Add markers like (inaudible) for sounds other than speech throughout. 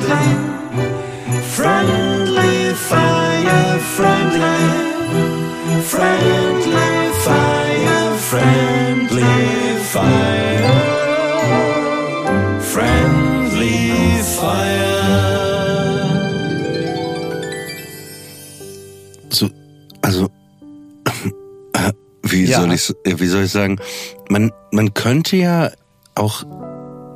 Friendly, friendly fire, friendly, friendly fire, friendly fire, friendly fire. so, also, (laughs) äh, wie Ja. soll ich, wie soll ich sagen, man, man könnte ja auch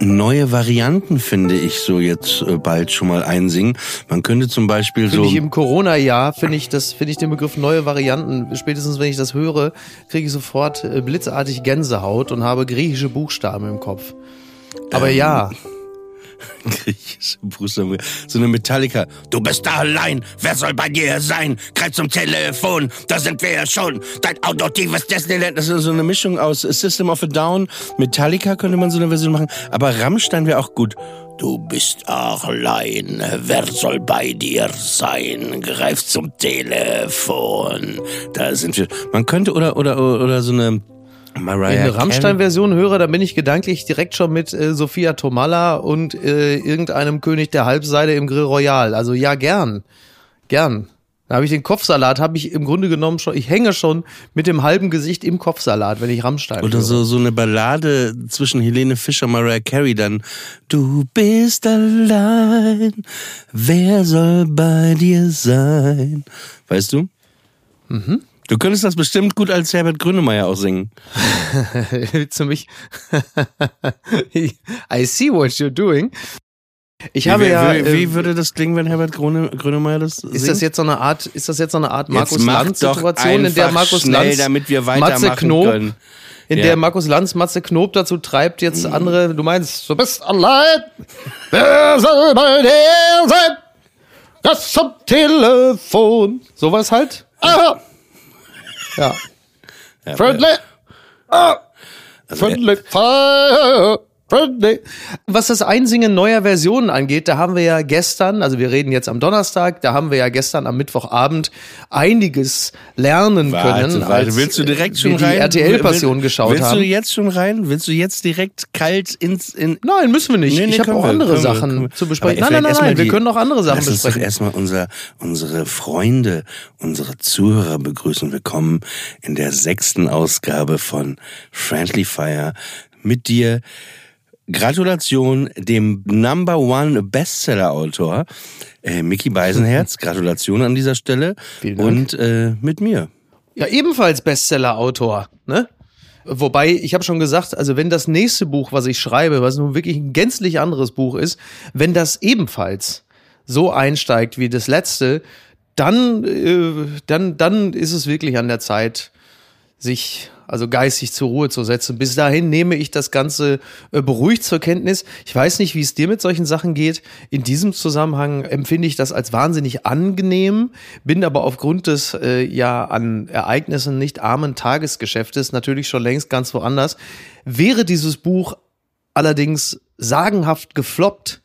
neue Varianten, finde ich, so jetzt äh, bald schon mal einsingen. Man könnte zum Beispiel Finde so, ich im Corona-Jahr, finde ich das, finde ich den Begriff neue Varianten, spätestens wenn ich das höre, kriege ich sofort äh, blitzartig Gänsehaut und habe griechische Buchstaben im Kopf. Aber Ähm, ja, (laughs) griechische Buchstaben, so eine Metallica, du bist da allein, wer soll bei dir sein? Greif zum Telefon, da sind wir schon, dein auditives Disneyland, das ist so eine Mischung aus System of a Down, Metallica könnte man so eine Version machen, aber Rammstein wäre auch gut. Du bist allein, wer soll bei dir sein? Greif zum Telefon, da sind wir. Man könnte, oder, oder, oder so eine Mariah ich eine. Rammstein-Version höre, dann bin ich gedanklich direkt schon mit äh, Sophia Tomalla und äh, irgendeinem König der Halbseide im Grill Royal. Also ja, gern. Gern. Da habe ich den Kopfsalat, habe ich im Grunde genommen schon, ich hänge schon mit dem halben Gesicht im Kopfsalat, wenn ich Rammstein Oder höre. so, so eine Ballade zwischen Helene Fischer und Mariah Carey dann. Du bist allein, wer soll bei dir sein? Weißt du? Mhm. Du könntest das bestimmt gut als Herbert Grönemeyer auch singen. (laughs) Du mich? (laughs) I see what you're doing. Ich habe wie, ja. wie, äh, wie würde das klingen, wenn Herbert Gröne, Grönemeyer das singt? ist das jetzt so eine Art, ist das jetzt so eine Art Markus Lanz Situation, in der Markus schnell, Lanz, damit wir Matze Knob, können. in Ja. der Markus Lanz Matze Knob dazu treibt, jetzt andere, du meinst, du bist allein, wer soll bei dir sein? Das zum Telefon. Sowas halt. Ah. Ja. Friendly. Ah. Friendly Fire. Friendly. Was das Einsingen neuer Versionen angeht, da haben wir ja gestern, also wir reden jetzt am Donnerstag, da haben wir ja gestern am Mittwochabend einiges lernen Warte, können. warte, als willst du direkt schon die rein? RTL-Passion Will- geschaut willst haben. Willst du jetzt schon rein? Willst du jetzt direkt kalt ins in Nein, müssen wir nicht. Nee, nee, ich habe auch andere wir, Sachen wir. zu besprechen. Nein, nein, nein, nein. Wir die- können auch andere Sachen Lass uns besprechen. doch erstmal unser, unsere Freunde, unsere Zuhörer begrüßen. Willkommen in der sechsten Ausgabe von Friendly Fire mit dir. Gratulation dem Number One Bestseller-Autor, äh, Mickey Beisenherz. (laughs) Gratulation an dieser Stelle. Vielen Dank. Und äh, mit mir. Ja, ebenfalls Bestseller-Autor, ne? Wobei, ich habe schon gesagt, also wenn das nächste Buch, was ich schreibe, was nun wirklich ein gänzlich anderes Buch ist, wenn das ebenfalls so einsteigt wie das letzte, dann, äh, dann, dann ist es wirklich an der Zeit, sich also geistig zur Ruhe zu setzen. Bis dahin nehme ich das Ganze äh, beruhigt zur Kenntnis. Ich weiß nicht, wie es dir mit solchen Sachen geht. In diesem Zusammenhang empfinde ich das als wahnsinnig angenehm, bin aber aufgrund des äh, ja an Ereignissen nicht armen Tagesgeschäftes natürlich schon längst ganz woanders. Wäre dieses Buch allerdings sagenhaft gefloppt,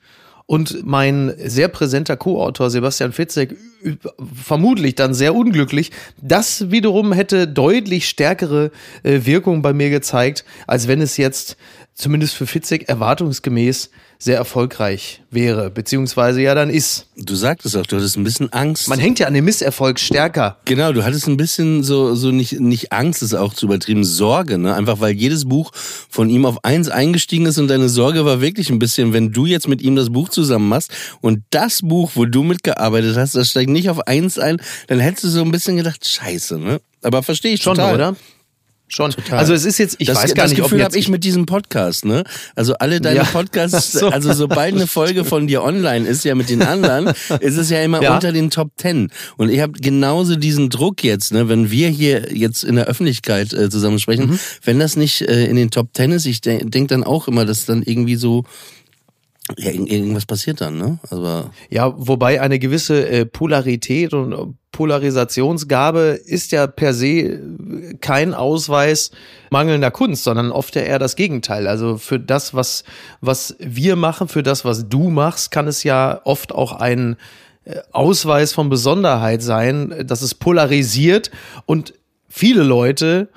und mein sehr präsenter Co-Autor Sebastian Fitzek vermutlich dann sehr unglücklich. Das wiederum hätte deutlich stärkere äh, Wirkung bei mir gezeigt, als wenn es jetzt zumindest für Fitzek erwartungsgemäß sehr erfolgreich wäre, beziehungsweise ja dann ist. Du sagtest auch, du hattest ein bisschen Angst. Man hängt ja an dem Misserfolg stärker. Genau, du hattest ein bisschen so, so nicht, nicht Angst, ist auch zu übertrieben, Sorge, ne? Einfach weil jedes Buch von ihm auf eins eingestiegen ist und deine Sorge war wirklich ein bisschen, wenn du jetzt mit ihm das Buch zusammen machst und das Buch, wo du mitgearbeitet hast, das steigt nicht auf eins ein, dann hättest du so ein bisschen gedacht, scheiße, ne? Aber verstehe ich Schon, total. oder? Schon. Also es ist jetzt, ich das, weiß gar das nicht, Gefühl ob habe jetzt ich mit diesem Podcast, ne? Also alle deine Ja. Podcasts, (laughs) so. also sobald eine Folge von dir online ist, ja mit den anderen, (laughs) ist es ja immer Ja. unter den Top Ten. Und ich habe genauso diesen Druck jetzt, ne? Wenn wir hier jetzt in der Öffentlichkeit äh, zusammen sprechen, Mhm. wenn das nicht äh, in den Top Ten ist, ich de denke dann auch immer, dass dann irgendwie so ja, irg- irgendwas passiert dann, ne? Aber Ja, wobei eine gewisse äh, Polarität und Polarisationsgabe ist ja per se äh, kein Ausweis mangelnder Kunst, sondern oft ja eher das Gegenteil. Also für das, was, was wir machen, für das, was du machst, kann es ja oft auch ein äh, Ausweis von Besonderheit sein, dass es polarisiert und viele Leute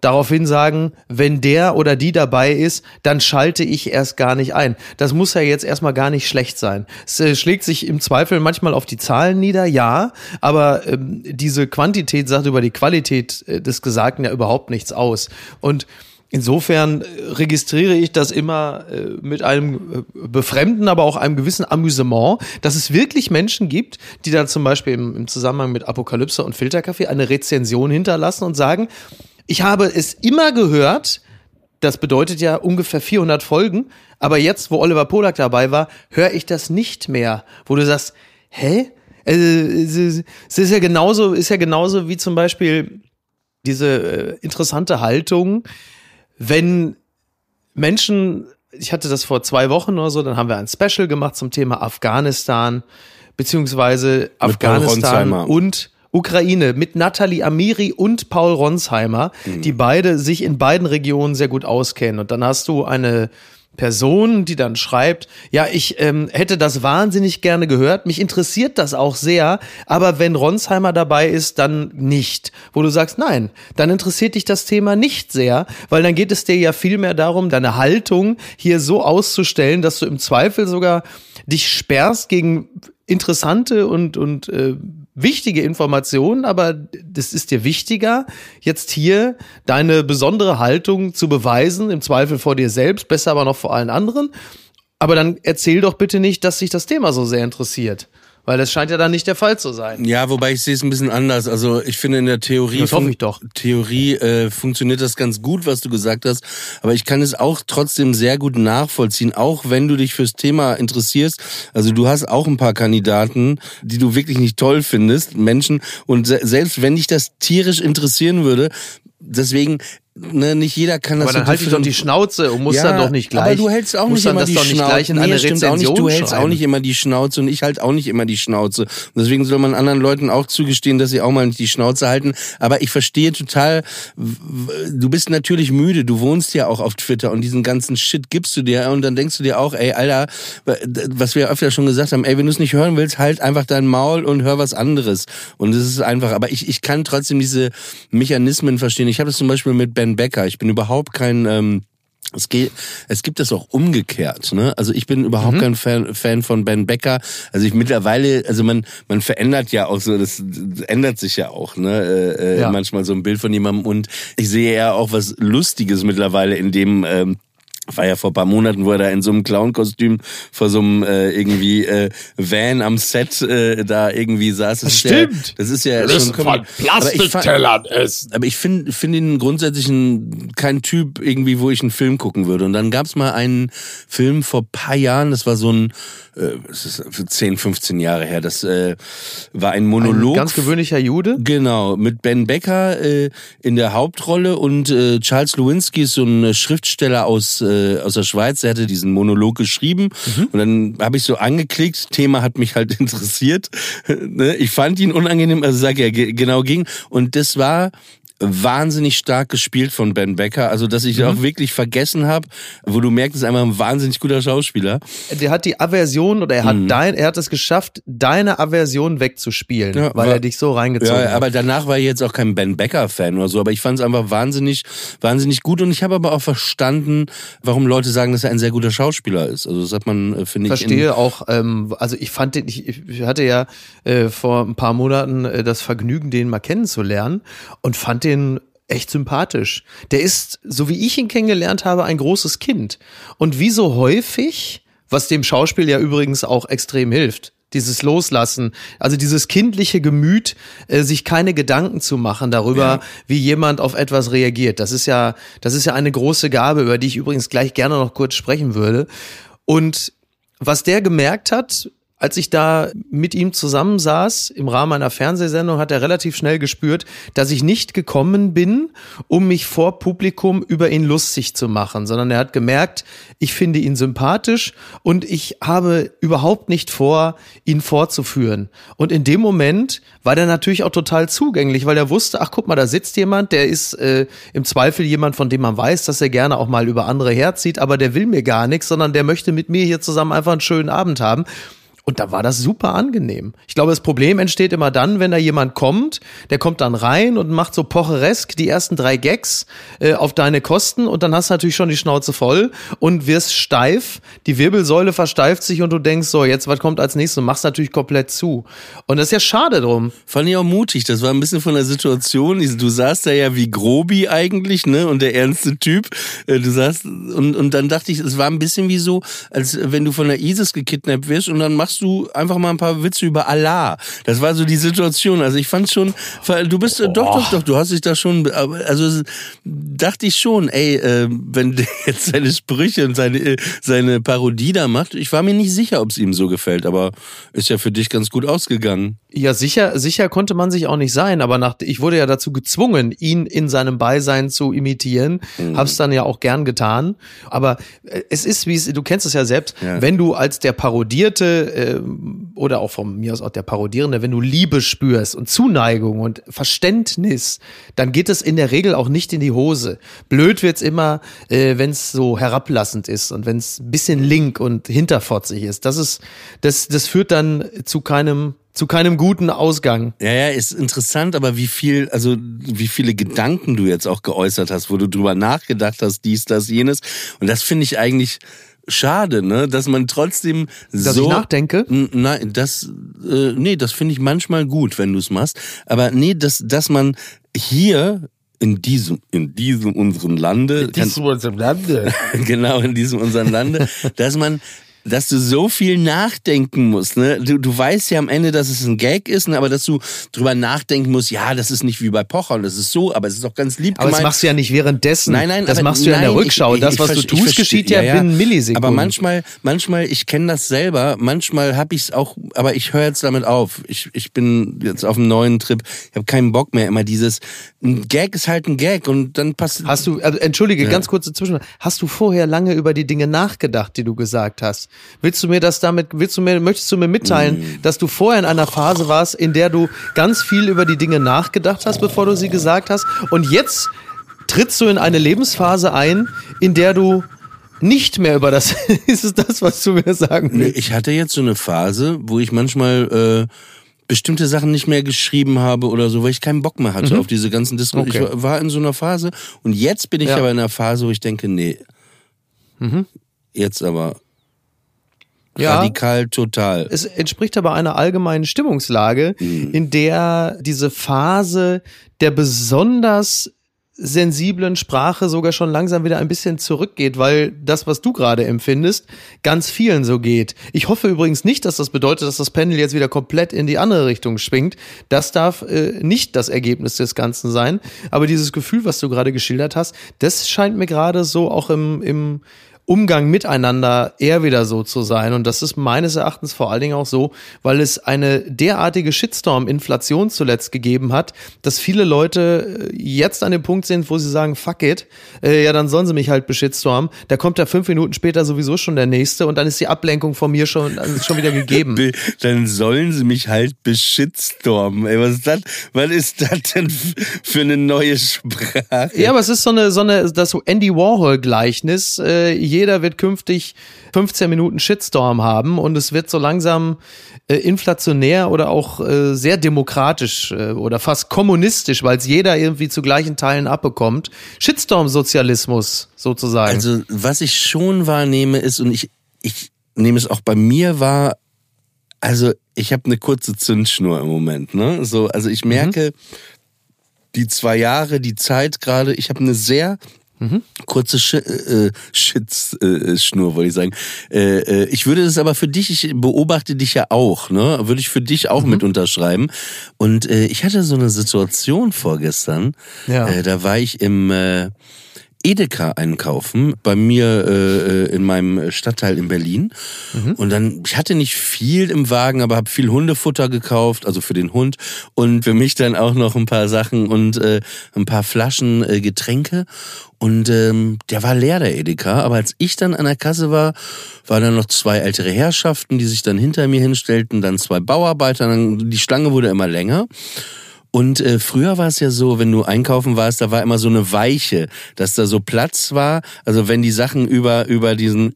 daraufhin sagen, wenn der oder die dabei ist, dann schalte ich erst gar nicht ein. Das muss ja jetzt erstmal gar nicht schlecht sein. Es äh, schlägt sich im Zweifel manchmal auf die Zahlen nieder, ja, aber ähm, diese Quantität sagt über die Qualität äh, des Gesagten ja überhaupt nichts aus. Und Insofern äh, registriere ich das immer mit einem Befremden, aber auch einem gewissen Amüsement, dass es wirklich Menschen gibt, die da zum Beispiel im Zusammenhang mit Apokalypse und Filterkaffee eine Rezension hinterlassen und sagen, ich habe es immer gehört, das bedeutet ja ungefähr 400 Folgen, aber jetzt, wo Oliver Polak dabei war, höre ich das nicht mehr, wo du sagst, hä? Also, es ist ja genauso, ist ja genauso wie zum Beispiel diese äh, interessante Haltung, wenn Menschen, ich hatte das vor zwei Wochen oder so, dann haben wir ein Special gemacht zum Thema Afghanistan, beziehungsweise Paul Afghanistan und Ukraine mit Nathalie Amiri und Paul Ronsheimer, die beide sich in beiden Regionen sehr gut auskennen. Und dann hast du eine Person, die dann schreibt, ja, ich ähm, hätte das wahnsinnig gerne gehört, mich interessiert das auch sehr, aber wenn Ronsheimer dabei ist, dann nicht. Wo du sagst, nein, dann interessiert dich das Thema nicht sehr, weil dann geht es dir ja viel mehr darum, deine Haltung hier so auszustellen, dass du im Zweifel sogar dich sperrst gegen interessante und, und äh, wichtige Informationen, aber das ist dir wichtiger, jetzt hier deine besondere Haltung zu beweisen, im Zweifel vor dir selbst, besser aber noch vor allen anderen. Aber dann erzähl doch bitte nicht, dass sich das Thema so sehr interessiert. Weil das scheint ja dann nicht der Fall zu sein. Ja, wobei ich sehe es ein bisschen anders. Also ich finde in der Theorie, Das hoffe ich doch. Theorie äh, funktioniert das ganz gut, was du gesagt hast. Aber ich kann es auch trotzdem sehr gut nachvollziehen, auch wenn du dich fürs Thema interessierst. Also du hast auch ein paar Kandidaten, die du wirklich nicht toll findest, Menschen. Und se selbst wenn dich das tierisch interessieren würde, deswegen ne, nicht jeder kann das Aber dann so halt dich doch die Schnauze und musst ja, dann doch nicht gleich. Aber du hältst auch nicht immer die Schnauze. Nee, nicht. Du hältst schreiben. auch nicht immer die Schnauze und ich halt auch nicht immer die Schnauze. Und deswegen soll man anderen Leuten auch zugestehen, dass sie auch mal nicht die Schnauze halten. Aber ich verstehe total, du bist natürlich müde. Du wohnst ja auch auf Twitter und diesen ganzen Shit gibst du dir und dann denkst du dir auch, ey, Alter, was wir öfter schon gesagt haben, ey, wenn du es nicht hören willst, halt einfach dein Maul und hör was anderes. Und es ist einfach, aber ich, ich kann trotzdem diese Mechanismen verstehen. Ich habe das zum Beispiel mit Ben Becker. Ich bin überhaupt kein, ähm, es, geht, es gibt das auch umgekehrt. Ne? Also ich bin überhaupt Mhm. kein Fan, Fan von Ben Becker. Also ich mittlerweile, also man man verändert ja auch so, das ändert sich ja auch, ne? Äh, äh, Ja. manchmal so ein Bild von jemandem und ich sehe ja auch was Lustiges mittlerweile in dem. Ähm, war ja vor ein paar Monaten, wo er da in so einem Clown-Kostüm vor so einem äh, irgendwie äh, Van am Set äh, da irgendwie saß. Das, ist stimmt. Ja, das ist ja Müssen schon von Plastiktellern essen. aber ich finde find ihn grundsätzlich ein, kein Typ irgendwie, wo ich einen Film gucken würde. Und dann gab's mal einen Film vor paar Jahren, das war so ein, äh, das ist für 10, 15 Jahre her, das äh, war ein Ein Monolog. ganz gewöhnlicher Jude. Genau, mit Ben Becker äh, in der Hauptrolle und äh, Charles Lewinsky ist so ein Schriftsteller aus, äh, aus der Schweiz, der hatte diesen Monolog geschrieben und dann habe ich so angeklickt, Thema hat mich halt (laughs) interessiert. Ne? ich fand ihn unangenehm, also sag ja, ge- genau ging und das war wahnsinnig stark gespielt von Ben Becker. Also, dass ich auch wirklich vergessen habe, wo du merkst, es ist einfach ein wahnsinnig guter Schauspieler. Der hat die Aversion oder er hat dein, er hat es geschafft, deine Aversion wegzuspielen, Mhm. Ja, weil war- er dich so reingezogen Ja, hat. aber danach war ich jetzt auch kein Ben Becker-Fan oder so, aber ich fand es einfach wahnsinnig, wahnsinnig gut und ich habe aber auch verstanden, warum Leute sagen, dass er ein sehr guter Schauspieler ist. Also das hat man, äh, finde ich, in- verstehe auch, ähm, also ich fand den, ich, ich hatte ja äh, vor ein paar Monaten äh, das Vergnügen, den mal kennenzulernen und fand den echt sympathisch. Der ist, so wie ich ihn kennengelernt habe, ein großes Kind. Und wie so häufig, was dem Schauspiel ja übrigens auch extrem hilft, dieses Loslassen, also dieses kindliche Gemüt, äh, sich keine Gedanken zu machen darüber, Ja. wie jemand auf etwas reagiert. Das ist ja, das ist ja eine große Gabe, über die ich übrigens gleich gerne noch kurz sprechen würde. Und was der gemerkt hat, als ich da mit ihm zusammensaß im Rahmen einer Fernsehsendung, hat er relativ schnell gespürt, dass ich nicht gekommen bin, um mich vor Publikum über ihn lustig zu machen, sondern er hat gemerkt, ich finde ihn sympathisch und ich habe überhaupt nicht vor, ihn vorzuführen. Und in dem Moment war der natürlich auch total zugänglich, weil er wusste, ach guck mal, da sitzt jemand, der ist äh, im Zweifel jemand, von dem man weiß, dass er gerne auch mal über andere herzieht, aber der will mir gar nichts, sondern der möchte mit mir hier zusammen einfach einen schönen Abend haben. Und da war das super angenehm. Ich glaube, das Problem entsteht immer dann, wenn da jemand kommt, der kommt dann rein und macht so pocheresk die ersten drei Gags äh, auf deine Kosten und dann hast du natürlich schon die Schnauze voll und wirst steif, die Wirbelsäule versteift sich und du denkst so, jetzt was kommt als nächstes und machst natürlich komplett zu. Und das ist ja schade drum. Fand ich auch mutig. Das war ein bisschen von der Situation. Du saßt da ja wie Grobi eigentlich, ne? Und der ernste Typ. Äh, Du saßt und, und dann dachte ich, es war ein bisschen wie so, als wenn du von der ISIS gekidnappt wirst und dann machst du einfach mal ein paar Witze über Allah. Das war so die Situation. Also ich fand schon, du bist, äh, doch, doch, doch, du hast dich da schon, also dachte ich schon, ey, äh, wenn (laughs) der jetzt seine Sprüche und seine, äh, seine Parodie da macht, ich war mir nicht sicher, ob es ihm so gefällt, aber ist ja für dich ganz gut ausgegangen. Ja, sicher, sicher konnte man sich auch nicht sein, aber nach, ich wurde ja dazu gezwungen, ihn in seinem Beisein zu imitieren. Hab's dann ja auch gern getan. Aber es ist, wie es, du kennst es ja selbst, Ja. wenn du als der Parodierte ähm, oder auch von mir aus auch der Parodierende, wenn du Liebe spürst und Zuneigung und Verständnis, dann geht es in der Regel auch nicht in die Hose. Blöd wird's immer, äh, wenn es so herablassend ist und wenn es ein bisschen link und hinterfotzig ist. Das ist, das, das führt dann zu keinem zu keinem guten Ausgang. Ja, ja, ist interessant, aber wie viel, also wie viele Gedanken du jetzt auch geäußert hast, wo du drüber nachgedacht hast, dies, das, jenes. Und das finde ich eigentlich schade, ne, dass man trotzdem Dass so ich nachdenke? Nein, das äh, nee, das finde ich manchmal gut, wenn du es machst, aber nee, dass dass man hier in diesem in diesem unserem Lande kann- (laughs) genau in diesem unserem Lande, (laughs) dass man dass du so viel nachdenken musst. Ne? Du, du weißt ja am Ende, dass es ein Gag ist, ne? aber dass du drüber nachdenken musst, ja, das ist nicht wie bei Pocher, das ist so, aber es ist auch ganz lieb Aber das gemeint. machst du ja nicht währenddessen. Nein, nein, das aber machst du ja in der nein, Rückschau. ich- das, ich was du tust, geschieht ja, binnen Millisekunden. Aber manchmal, manchmal, ich kenne das selber, manchmal habe ich es auch, aber ich höre jetzt damit auf. Ich, ich bin jetzt auf einem neuen Trip, ich habe keinen Bock mehr. Immer dieses, ein Gag ist halt ein Gag und dann passt. Hast du, also, entschuldige, ganz kurze Zwischenfrage. Hast du vorher lange über die Dinge nachgedacht, die du gesagt hast? Willst du mir das damit, willst du mir, möchtest du mir mitteilen, Mm. dass du vorher in einer Phase warst, in der du ganz viel über die Dinge nachgedacht hast, bevor du sie gesagt hast? Und jetzt trittst du in eine Lebensphase ein, in der du nicht mehr über das, (laughs) ist es das, was du mir sagen Nee, willst? Ich hatte jetzt so eine Phase, wo ich manchmal äh, bestimmte Sachen nicht mehr geschrieben habe oder so, weil ich keinen Bock mehr hatte auf diese ganzen Diskussionen. Mhm. Okay. Ich war- in so einer Phase und jetzt bin ich Ja. Mhm. aber in einer Phase, wo ich denke, nee, jetzt aber Ja. radikal total. Es entspricht aber einer allgemeinen Stimmungslage, Mhm. in der diese Phase der besonders sensiblen Sprache sogar schon langsam wieder ein bisschen zurückgeht, weil das, was du gerade empfindest, ganz vielen so geht. Ich hoffe übrigens nicht, dass das bedeutet, dass das Pendel jetzt wieder komplett in die andere Richtung schwingt. Das darf äh, nicht das Ergebnis des Ganzen sein. Aber dieses Gefühl, was du gerade geschildert hast, das scheint mir gerade so auch im, im Umgang miteinander eher wieder so zu sein. Und das ist meines Erachtens vor allen Dingen auch so, weil es eine derartige Shitstorm-Inflation zuletzt gegeben hat, dass viele Leute äh, jetzt an dem Punkt sind, wo sie sagen, fuck it, äh, ja, dann sollen sie mich halt beschitstormen. Da kommt da fünf Minuten später sowieso schon der nächste und dann ist die Ablenkung von mir schon, schon wieder gegeben. (laughs) Be- Dann sollen sie mich halt beschitstormen. Ey, was ist das? Was ist das denn für eine neue Sprache? Ja, aber es ist so eine, so eine, das Andy Warhol-Gleichnis. Äh, jeder wird künftig 15 Minuten Shitstorm haben und es wird so langsam äh, inflationär oder auch äh, sehr demokratisch äh, oder fast kommunistisch, weil es jeder irgendwie zu gleichen Teilen abbekommt. Shitstorm-Sozialismus sozusagen. Also, was ich schon wahrnehme, ist, und ich, ich nehme es auch bei mir wahr, also ich habe eine kurze Zündschnur im Moment. Ne? So, also ich merke, die zwei Jahre, die Zeit gerade, ich habe eine sehr kurze Sch äh, äh, Schnur, wollte ich sagen. Äh, äh, ich würde das aber für dich, ich beobachte dich ja auch, ne? Würde ich für dich auch mit unterschreiben. Und äh, ich hatte so eine Situation vorgestern. Ja. Äh, da war ich im äh, Edeka einkaufen bei mir äh, in meinem Stadtteil in Berlin. Und dann ich hatte nicht viel im Wagen, aber habe viel Hundefutter gekauft, also für den Hund und für mich dann auch noch ein paar Sachen und äh, ein paar Flaschen äh, Getränke. Und ähm, der war leer der Edeka, aber als ich dann an der Kasse war, waren dann noch zwei ältere Herrschaften, die sich dann hinter mir hinstellten, dann zwei Bauarbeiter, dann die Schlange wurde immer länger. Und äh, früher war es ja so, wenn du einkaufen warst, da war immer so eine Weiche, dass da so Platz war. Also wenn die Sachen über über diesen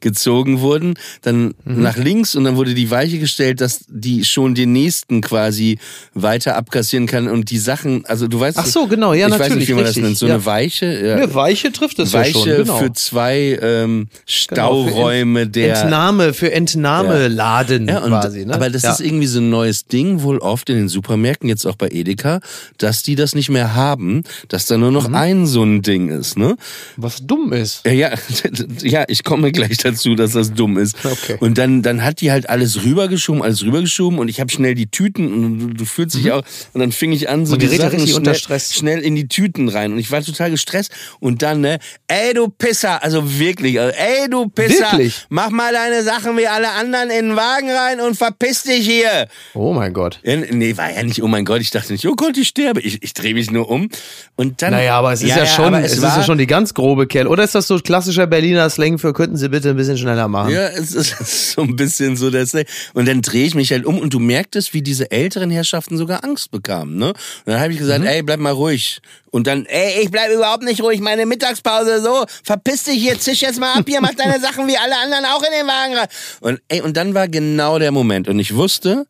gezogen wurden, dann Mhm. nach links und dann wurde die Weiche gestellt, dass die schon den nächsten quasi weiter abkassieren kann und die Sachen, also du weißt Ach so, genau, ja, ich weiß natürlich, nicht, wie man richtig, das nennt, so ja. eine Weiche, ja, Eine Weiche trifft es ja Weiche schon, genau. für zwei ähm, Genau, für Stauräume der Entnahme, für Entnahmeladen ja, und, quasi. Ne? Aber das ja. ist irgendwie so ein neues Ding, wohl oft in den Supermärkten, jetzt auch bei Edeka, dass die das nicht mehr haben, dass da nur noch Mhm. ein so ein Ding ist, ne? was dumm ist. Ja, ja, (laughs) ja, ich komme gleich dazu, dass das dumm ist. Okay. Und dann, dann hat die halt alles rübergeschoben, alles rübergeschoben und ich habe schnell die Tüten und du, du fühlst dich auch und dann fing ich an, so Man die ja Sachen schnell, unter Stress. schnell in die Tüten rein und ich war total gestresst und dann, ne, ey du Pisser, also wirklich, also, ey du Pisser, Wirklich? mach mal deine Sachen wie alle anderen in den Wagen rein und verpiss dich hier. Oh mein Gott. Ja, nee, war ja nicht, oh mein Gott, ich dachte nicht, oh Gott, ich sterbe. Ich, ich drehe mich nur um. Und dann. Naja, aber es ist ja, schon, aber es, ist ja schon die ganz grobe Kerl. Oder ist das so klassischer Berliner Slang für könnten Sie bitte ein bisschen schneller machen? Ja, es ist (laughs) so ein bisschen so das. Und dann drehe ich mich halt um und du merktest, wie diese älteren Herrschaften sogar Angst bekamen. Ne? Und dann habe ich Mhm. gesagt, ey, bleib mal ruhig. Und dann, ey, ich bleib überhaupt nicht ruhig, meine Mittagspause so, verpiss dich hier, zisch jetzt mal ab hier, mach deine Sachen wie alle anderen auch in den Wagen rein. Und ey, und dann war genau der Moment. Und ich wusste,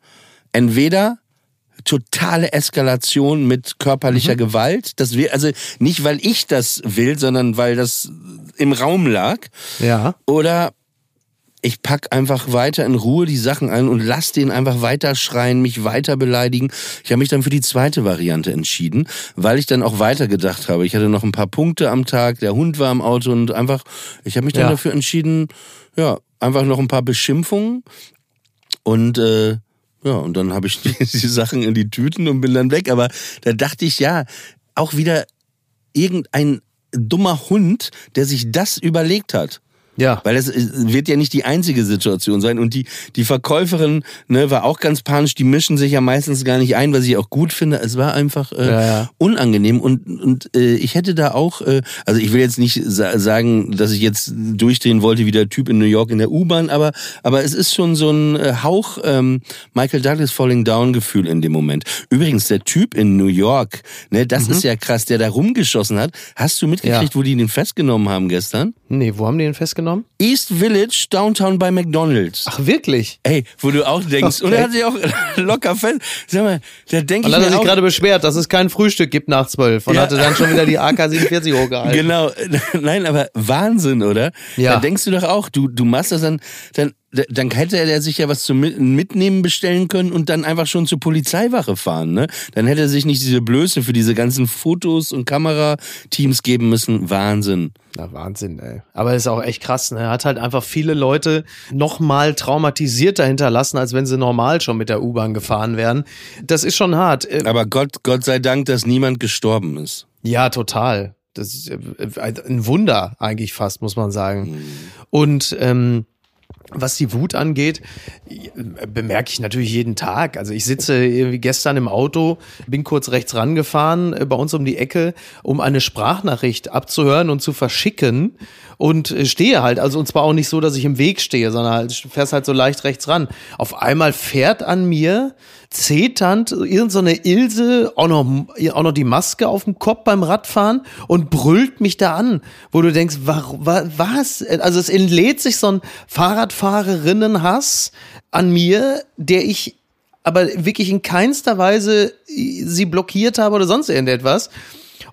entweder totale Eskalation mit körperlicher Gewalt. Das will, also nicht, weil ich das will, sondern weil das im Raum lag. Ja. Oder ich pack einfach weiter in Ruhe die Sachen ein und lass den einfach weiter schreien, mich weiter beleidigen. Ich habe mich dann für die zweite Variante entschieden, weil ich dann auch weitergedacht habe. Ich hatte noch ein paar Punkte am Tag, der Hund war im Auto und einfach, ich habe mich dann Ja. dafür entschieden, ja, einfach noch ein paar Beschimpfungen und äh, ja, und dann habe ich die, (laughs) die Sachen in die Tüten und bin dann weg. Aber da dachte ich, ja, auch wieder irgendein dummer Hund, der sich das überlegt hat. Ja. Weil es äh, wird ja nicht die einzige Situation sein. Und die, die Verkäuferin ne, war auch ganz panisch. Die mischen sich ja meistens gar nicht ein, was ich auch gut finde. Es war einfach äh, Ja, ja. unangenehm. Und, und äh, ich hätte da auch, äh, also ich will jetzt nicht sa sagen, dass ich jetzt durchdrehen wollte wie der Typ in New York in der U-Bahn, aber, aber es ist schon so ein äh, Hauch ähm, Michael Douglas Falling Down Gefühl in dem Moment. Übrigens, der Typ in New York, ne, das ist ja krass, der da rumgeschossen hat. Hast du mitgekriegt, Mhm. Ja. wo die den festgenommen haben gestern? Nee, wo haben die den festgenommen? East Village, Downtown bei McDonalds. Ach, wirklich? Ey, wo du auch denkst, Okay. und er hat sich auch (laughs) locker fest, sag mal, da denke Und ich dann hat er sich gerade beschwert, dass es kein Frühstück gibt nach zwölf und Ja. hatte dann schon wieder die AK-47 (laughs) hochgehalten. Genau, (laughs) nein, aber Wahnsinn, oder? Ja. Da denkst du doch auch, du, du machst das dann, dann, dann hätte er sich ja was zum Mit- Mitnehmen bestellen können und dann einfach schon zur Polizeiwache fahren, ne? Dann hätte er sich nicht diese Blöße für diese ganzen Fotos und Kamerateams geben müssen. Wahnsinn. Na, Wahnsinn, ey. Aber ist auch echt krass, ne? Er hat halt einfach viele Leute noch mal traumatisierter hinterlassen, als wenn sie normal schon mit der U-Bahn gefahren wären. Das ist schon hart. Äh, Aber Gott, Gott sei Dank, dass niemand gestorben ist. Ja, total. Das ist äh, ein Wunder eigentlich fast, muss man sagen. Und ähm, was die Wut angeht, bemerke ich natürlich jeden Tag. Also ich sitze irgendwie gestern im Auto, bin kurz rechts rangefahren, äh, bei uns um die Ecke, um eine Sprachnachricht abzuhören und zu verschicken und äh, stehe halt, also und zwar auch nicht so, dass ich im Weg stehe, sondern halt, fährst halt so leicht rechts ran. Auf einmal fährt an mir zeternd irgend so eine Ilse auch noch, auch noch die Maske auf dem Kopf beim Radfahren und brüllt mich da an, wo du denkst, wa, wa, was? Also es entlädt sich so ein Fahrradfahrerinnenhass an mir, der ich aber wirklich in keinster Weise sie blockiert habe oder sonst irgendetwas.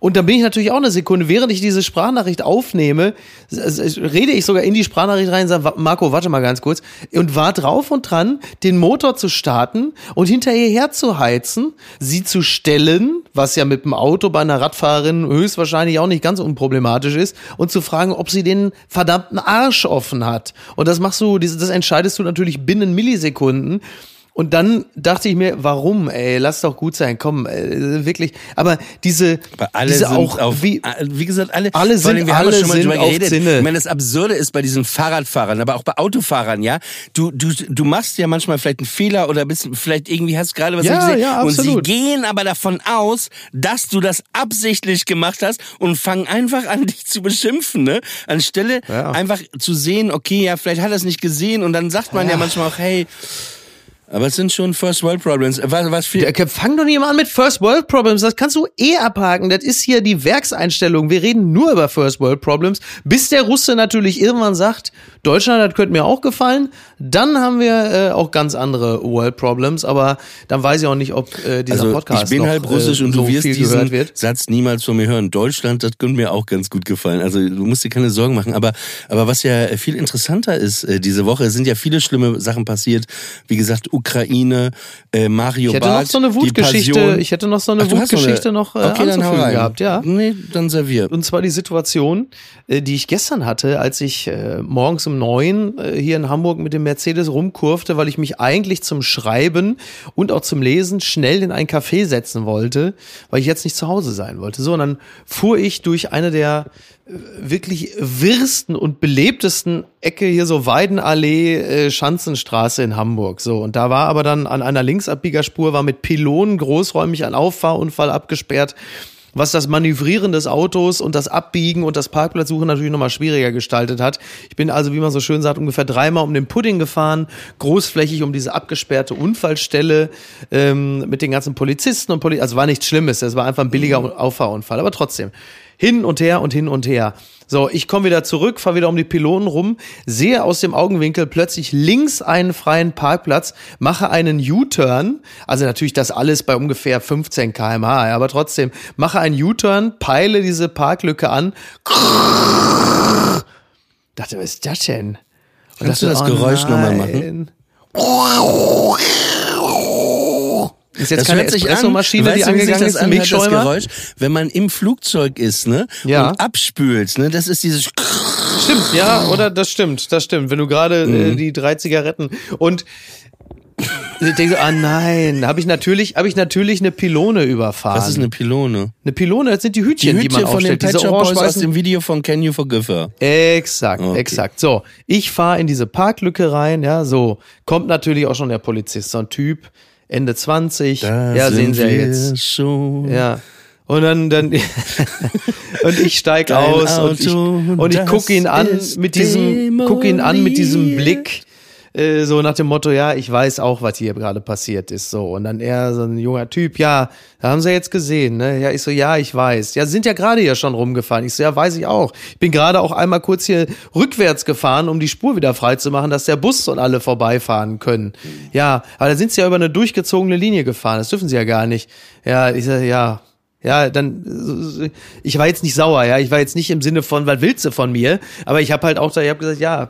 Und dann bin ich natürlich auch eine Sekunde, während ich diese Sprachnachricht aufnehme, rede ich sogar in die Sprachnachricht rein und sage, Marco, warte mal ganz kurz, und war drauf und dran, den Motor zu starten und hinter ihr herzuheizen, sie zu stellen, was ja mit dem Auto bei einer Radfahrerin höchstwahrscheinlich auch nicht ganz unproblematisch ist, und zu fragen, ob sie den verdammten Arsch offen hat. Und das machst du, das entscheidest du natürlich binnen Millisekunden. Und dann dachte ich mir, warum, ey, lass doch gut sein, komm, äh, wirklich. Aber diese, Aber alle diese sind auch, auf, wie, wie gesagt, alle, alle vor allem, sind- wir haben alle schon mal sind drüber geredet. Zinne. Ich meine, das Absurde ist bei diesen Fahrradfahrern, aber auch bei Autofahrern, ja, du, du, du machst ja manchmal vielleicht einen Fehler oder bist vielleicht irgendwie hast gerade was Ja, gesehen ja, und sie absolut. gehen aber davon aus, dass du das absichtlich gemacht hast und fangen einfach an, (laughs) dich zu beschimpfen, ne? Anstelle Ja. einfach zu sehen, okay, ja, vielleicht hat er es nicht gesehen und dann sagt man ja, Ja. manchmal auch, hey, aber es sind schon First World Problems. Was, was viel, Fang doch nicht mal an mit First World Problems. Das kannst du eh abhaken. Das ist hier die Werkseinstellung. Wir reden nur über First World Problems. Bis der Russe natürlich irgendwann sagt, Deutschland, das könnte mir auch gefallen. Dann haben wir äh, auch ganz andere World Problems. Aber dann weiß ich auch nicht, ob äh, dieser also Podcast ich bin noch, halb russisch äh, und so du wirst diesen wird. Satz niemals von mir hören. Deutschland, das könnte mir auch ganz gut gefallen. Also du musst dir keine Sorgen machen. Aber, aber was ja viel interessanter ist, äh, diese Woche sind ja viele schlimme Sachen passiert. Wie gesagt, Ukraine, äh, Mario Ich hätte Barth, noch so eine Wutgeschichte. Ich hätte noch so eine Ach, Wutgeschichte noch, äh, okay, anzufügen gehabt, ja. Nee, dann servier. Und zwar die Situation, äh, die ich gestern hatte, als ich äh, morgens um neun äh, hier in Hamburg mit dem Mercedes rumkurfte, weil ich mich eigentlich zum Schreiben und auch zum Lesen schnell in ein Café setzen wollte, weil ich jetzt nicht zu Hause sein wollte. So, und dann fuhr ich durch eine der äh, wirklich wirsten und belebtesten Ecke hier so Weidenallee, äh, Schanzenstraße in Hamburg. So, und da war aber dann an einer Linksabbiegerspur war mit Pylonen großräumig ein Auffahrunfall abgesperrt was das Manövrieren des Autos und das Abbiegen und das Parkplatzsuchen natürlich nochmal schwieriger gestaltet hat. Ich bin also, wie man so schön sagt, ungefähr dreimal um den Pudding gefahren, großflächig um diese abgesperrte Unfallstelle ähm, mit den ganzen Polizisten und Poli also war nichts Schlimmes, es war einfach ein billiger Auffahrunfall, aber trotzdem hin und her und hin und her. So, ich komme wieder zurück, fahre wieder um die Pylonen rum, sehe aus dem Augenwinkel plötzlich links einen freien Parkplatz, mache einen U-Turn, also natürlich das alles bei ungefähr 15 km/h, aber trotzdem, mache einen U-Turn, peile diese Parklücke an, dachte, was ist das denn? Und Kannst du dachte, das oh Geräusch noch mal nein. Ist jetzt Das keine Espressomaschine, die angegangen ist, ein das? Geräusch, wenn man im Flugzeug ist, ne? Ja. Und abspült, ne? Das ist dieses Stimmt, ja, oder das stimmt, das stimmt. Wenn du gerade Mhm. äh, die drei Zigaretten und ich denke so, ah nein, habe ich natürlich, habe ich natürlich eine Pylone überfahren. Was ist eine Pylone? eine Pylone? Das sind die Die Hütchen, die, man von den aufstellt. Pet Diese Shop Boys aus dem Video von Can You Forgive Her. Exakt, Okay. exakt. So, ich fahre in diese Parklücke rein, ja, so. Kommt natürlich auch schon der Polizist, so ein Typ, Ende 20. Da ja, sehen sind Sie ja jetzt. Schon. Ja. Und dann, dann (laughs) und ich steig Dein aus und ich, Auto, und ich gucke ihn an mit diesem, guck ihn an mit diesem. Blick, äh, so nach dem Motto, ja, ich weiß auch, was hier gerade passiert ist, so. Und dann er, so ein junger Typ, ja, da haben sie jetzt gesehen, ne? Ja, ich so, ja, ich weiß. Ja, sind ja gerade hier schon rumgefahren. Ich so, ja, weiß ich auch. Ich bin gerade auch einmal kurz hier rückwärts gefahren, um die Spur wieder frei zu machen, dass der Bus und alle vorbeifahren können. Ja, aber da sind sie ja über eine durchgezogene Linie gefahren. Das dürfen sie ja gar nicht. Ja, ich so, ja, ja, dann, ich war jetzt nicht sauer, ja, ich war jetzt nicht im Sinne von, was willst du von mir, aber ich habe halt auch da, ich habe gesagt, ja,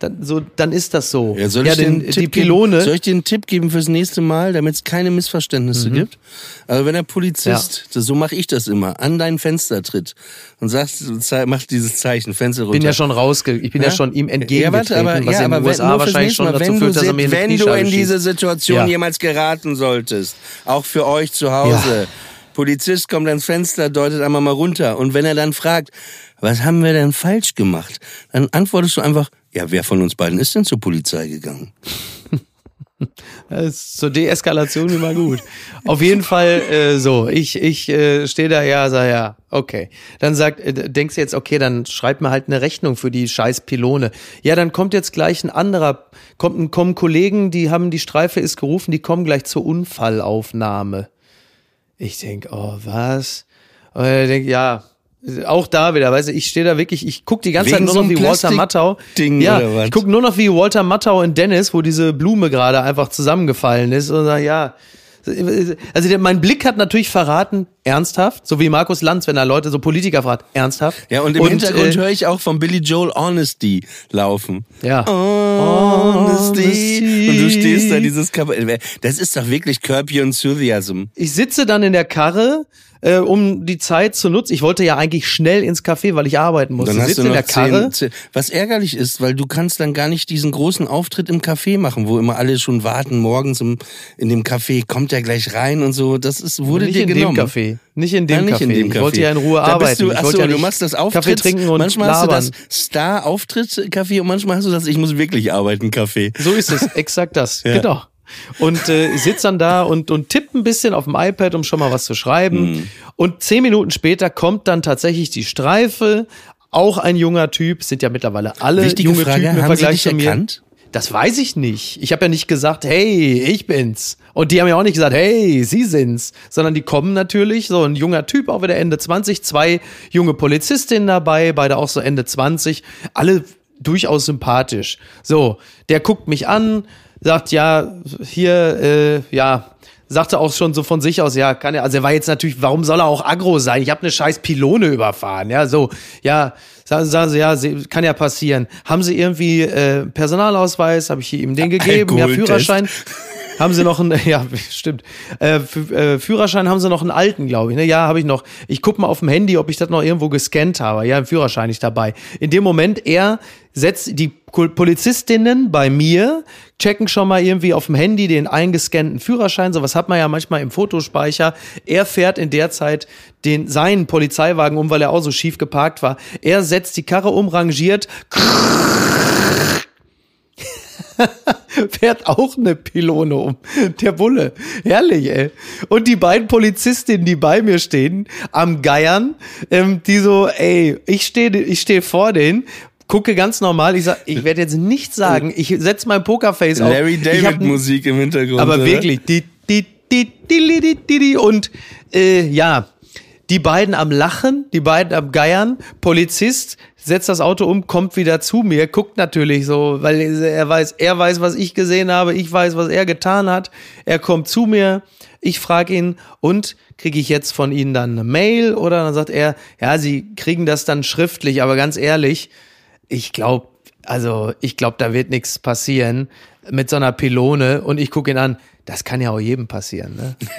dann, so, dann ist das so. Ja, soll ich dir denn, einen die Tipp Pylone, Geben? Soll ich dir einen Tipp geben fürs nächste Mal, damit es keine Missverständnisse gibt? Also wenn der Polizist, das, so mache ich das immer, an dein Fenster tritt und sagst, macht dieses Zeichen, Fenster runter. bin ja schon rausge, ich bin ja, schon ihm Ja, entgegengetreten, warte, aber, was ja, in den wenn, USA wahrscheinlich schon Mal, dazu wenn, führt, du, dass er mir wenn du in diese. Situation Ja. jemals geraten solltest, auch für euch zu Hause, Polizist kommt ans Fenster, deutet einmal mal runter. Und wenn er dann fragt, was haben wir denn falsch gemacht? Dann antwortest du einfach, ja, wer von uns beiden ist denn zur Polizei gegangen? (laughs) Zur Deeskalation immer gut. Auf jeden Fall äh, so. Ich, ich äh, stehe da ja, sag ja, okay. Dann sagt, äh, denkst jetzt, okay, dann schreib mir halt eine Rechnung für die scheiß Pylone. Ja, dann kommt jetzt gleich ein anderer, kommt, kommen Kollegen, die haben die Streife ist gerufen, die kommen gleich zur Unfallaufnahme. Ich denk, oh, was? Und ich denk, ja, auch da wieder, weißt du, ich stehe da wirklich, ich guck die ganze Wegen Zeit nur noch wie Walter Matthau. Plastikding ja, ich guck nur noch wie Walter Matthau und Dennis, wo diese Blume gerade einfach zusammengefallen ist und sag, ja. Also der, mein Blick hat natürlich verraten, ernsthaft, so wie Markus Lanz, wenn er Leute, so Politiker fragt, ernsthaft. Ja, und im Hintergrund äh, höre ich auch von Billy Joel Honesty laufen. Ja. Honesty. Und du stehst da dieses Cover. Das ist doch wirklich Curb Your Enthusiasm. Ich sitze dann in der Karre, äh, um die Zeit zu nutzen. Ich wollte ja eigentlich schnell ins Café, weil ich arbeiten musste. Dann hast sitze du in noch der Karre. zehn, zehn, was ärgerlich ist, weil du kannst dann gar nicht diesen großen Auftritt im Café machen, wo immer alle schon warten, morgens im, in dem Café, kommt er gleich rein und so. Das ist, wurde nicht dir in genommen. dem Café. Nicht in dem Nein, nicht Café. in dem Café. Ich wollte ja in Ruhe da arbeiten. Du, achso, ja du nicht machst das Kaffee Auftritt. trinken und manchmal labern. hast du das Star-Auftritt-Café und manchmal hast du das Ich muss wirklich arbeiten Café. So ist es, exakt das. Genau. Und äh, sitze dann da und, und tippe ein bisschen auf dem iPad, um schon mal was zu schreiben. Mhm. Und zehn Minuten später kommt dann tatsächlich die Streife. Auch ein junger Typ, sind ja mittlerweile alle Wichtige junge Frage, Typen im haben Vergleich zu mir. erkannt? Das weiß ich nicht. Ich habe ja nicht gesagt, hey, ich bin's. Und die haben ja auch nicht gesagt, hey, sie sind's. Sondern die kommen natürlich, so ein junger Typ, auch wieder Ende 20, zwei junge Polizistinnen dabei, beide auch so Ende 20, alle durchaus sympathisch. So, der guckt mich an, sagt, ja, hier, äh, ja, sagte auch schon so von sich aus, ja, kann er, also er war jetzt natürlich, warum soll er auch aggro sein? Ich habe eine scheiß Pylone überfahren, ja, so, ja, sagen, sagen sie, ja, sie, kann ja passieren. Haben sie irgendwie äh, Personalausweis, habe ich ihm den gegeben, ja. Führerschein. (laughs) Haben sie noch einen, (laughs) ja, stimmt. Äh, äh, Führerschein haben sie noch einen alten, glaube ich. Ne? Ja, habe ich noch. Ich guck mal auf dem Handy, ob ich das noch irgendwo gescannt habe. Ja, im Führerschein nicht dabei. In dem Moment, er setzt die Polizistinnen bei mir, checken schon mal irgendwie auf dem Handy den eingescannten Führerschein. Sowas hat man ja manchmal im Fotospeicher. Er fährt in der Zeit den, seinen Polizeiwagen um, weil er auch so schief geparkt war. Er setzt die Karre um, rangiert, (laughs) fährt auch eine Pylone um. Der Bulle. Herrlich, ey. Und die beiden Polizistinnen, die bei mir stehen, am Geiern, ähm, die so, ey, ich stehe ich steh vor denen, gucke ganz normal, ich sag, ich werde jetzt nichts sagen, ich setz mein Pokerface auf. Larry David Musik im Hintergrund. aber oder? wirklich, die, die, die, die, die, die, die, und äh, ja, die beiden am Lachen, die beiden am Geiern, Polizist setzt das Auto um, kommt wieder zu mir, guckt natürlich so, weil er weiß, er weiß, was ich gesehen habe, ich weiß, was er getan hat. Er kommt zu mir, ich frage ihn, und kriege ich jetzt von Ihnen dann eine Mail? Oder dann sagt er, ja, Sie kriegen das dann schriftlich, aber ganz ehrlich, ich glaube, also ich glaube, da wird nichts passieren mit so einer Pylone und ich gucke ihn an. Das kann ja auch jedem passieren, ne? (laughs)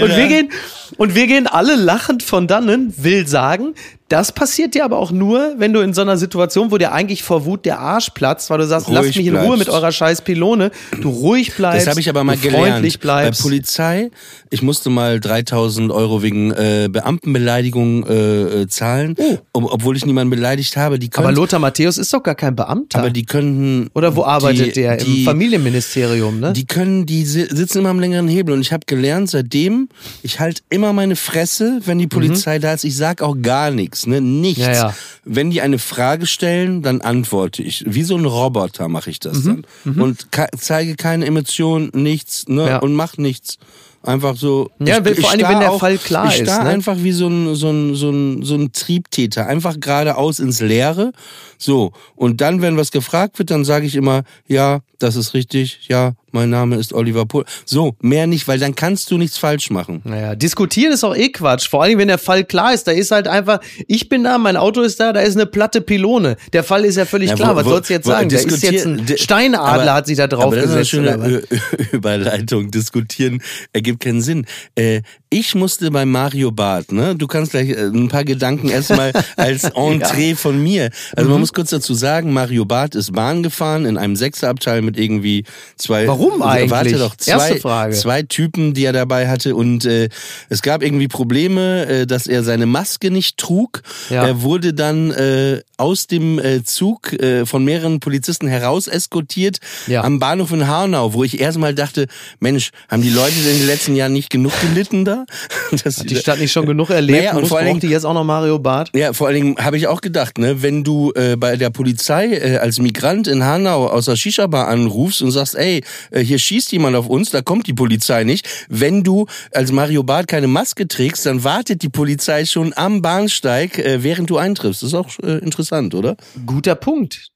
und wir gehen und wir gehen alle lachend von dannen, will sagen, das passiert dir aber auch nur, wenn du in so einer Situation, wo dir eigentlich vor Wut der Arsch platzt, weil du sagst, lasst Ruhig mich in Ruhe mit eurer scheiß Pylone, du ruhig bleibst, Das habe ich aber mal gelernt. freundlich bleibst. Bei Polizei, ich musste mal 3000 Euro wegen äh, Beamtenbeleidigung äh, äh, zahlen, ob, obwohl ich niemanden beleidigt habe. Die können, aber Lothar Matthäus ist doch gar kein Beamter. aber die können. Oder wo arbeitet die, der? Die, Im Familienministerium, ne? Die können, die si- sitzen immer am längeren Hebel. Und ich habe gelernt, seitdem, ich halt immer meine Fresse, wenn die Polizei da ist. Ich sag auch gar nichts, ne? Nichts. Mhm. Ja, ja. Wenn die eine Frage stellen, dann antworte ich. Wie so ein Roboter mache ich das Mhm. dann. Und ke- zeige keine Emotionen, nichts, ne? Ja. Und mach nichts. Einfach so. Ja, wenn- vor allem, wenn der auch, Fall klar ich ist, starr ne? einfach wie so ein, so ein, so ein, so ein Triebtäter. Einfach geradeaus ins Leere. So. Und dann, wenn was gefragt wird, dann sage ich immer, ja, das ist richtig, ja, mein Name ist Oliver Pohl. So, mehr nicht, weil dann kannst du nichts falsch machen. Naja, diskutieren ist auch eh Quatsch. Vor allem, wenn der Fall klar ist, da ist halt einfach, ich bin da, mein Auto ist da, da ist eine platte Pylone. Der Fall ist ja völlig Ja, klar. wo- Was wo- sollst du jetzt wo- sagen? Da ist jetzt ein Steinadler aber- hat sich da drauf aber das ist gesetzt. eine oder was? schöne Überleitung. Diskutieren ergibt keinen Sinn. Äh, ich musste bei Mario Barth, ne? Du kannst gleich äh, ein paar Gedanken erstmal (laughs) als Entree von mir. Also Mhm. man muss kurz dazu sagen, Mario Barth ist Bahn gefahren in einem Sechserabteil mit irgendwie zwei. Warum Warum eigentlich? Warte doch, zwei, Erste Frage. zwei Typen, die er dabei hatte und äh, es gab irgendwie Probleme, äh, dass er seine Maske nicht trug. Ja. Er wurde dann äh, aus dem äh, Zug äh, von mehreren Polizisten heraus eskortiert Ja. am Bahnhof in Hanau, wo ich erstmal dachte, Mensch, haben die Leute denn in den letzten Jahren nicht genug gelitten da? (laughs) Das, Hat die Stadt nicht schon genug erlebt? Naja, und vor allen Dingen- die jetzt auch noch Mario Barth? ja, vor allen Dingen habe ich auch gedacht, ne, wenn du äh, bei der Polizei äh, als Migrant in Hanau aus der Shisha-Bar anrufst und sagst, ey, äh, hier schießt jemand auf uns, da kommt die Polizei nicht. Wenn du als Mario Barth keine Maske trägst, dann wartet die Polizei schon am Bahnsteig, äh, während du eintriffst. Das ist auch äh, interessant, oder? Guter Punkt.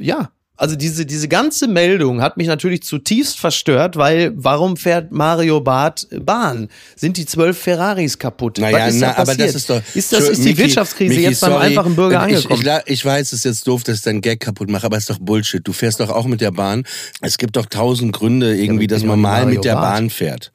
Ja. Also diese, diese ganze Meldung hat mich natürlich zutiefst verstört, weil warum fährt Mario Barth Bahn? Sind die zwölf Ferraris kaputt? Naja, Was ist da na, aber passiert? das ist doch. Ist, das, ist die Micky, Wirtschaftskrise Micky, jetzt beim sorry. einfachen Bürger ich, angekommen? Ich, ich weiß, es ist jetzt doof, dass ich dein Gag kaputt mache, aber es ist doch Bullshit. Du fährst doch auch mit der Bahn. Es gibt doch tausend Gründe irgendwie, ich dass man mal Mario mit der Barth. Bahn fährt.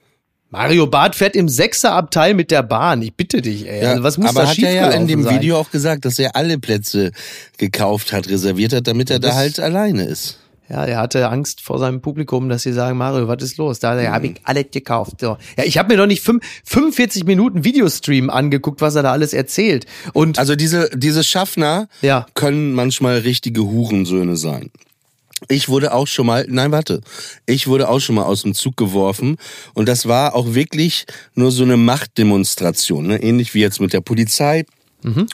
Mario Barth fährt im Sechserabteil mit der Bahn. Ich bitte dich, ey. also was muss aber da hat er ja in dem sein? Video auch gesagt, dass er alle Plätze gekauft hat, reserviert hat, damit er da das- halt alleine ist. Ja, er hatte Angst vor seinem Publikum, dass sie sagen, Mario, was ist los? Da habe ich alles gekauft. So. Ja, ich habe mir doch nicht fünf, 45 Minuten Videostream angeguckt, was er da alles erzählt. Und Also diese, diese Schaffner Ja. können manchmal richtige Hurensöhne sein. Ich wurde auch schon mal, nein, warte, ich wurde auch schon mal aus dem Zug geworfen und das war auch wirklich nur so eine Machtdemonstration, ne? ähnlich wie jetzt mit der Polizei.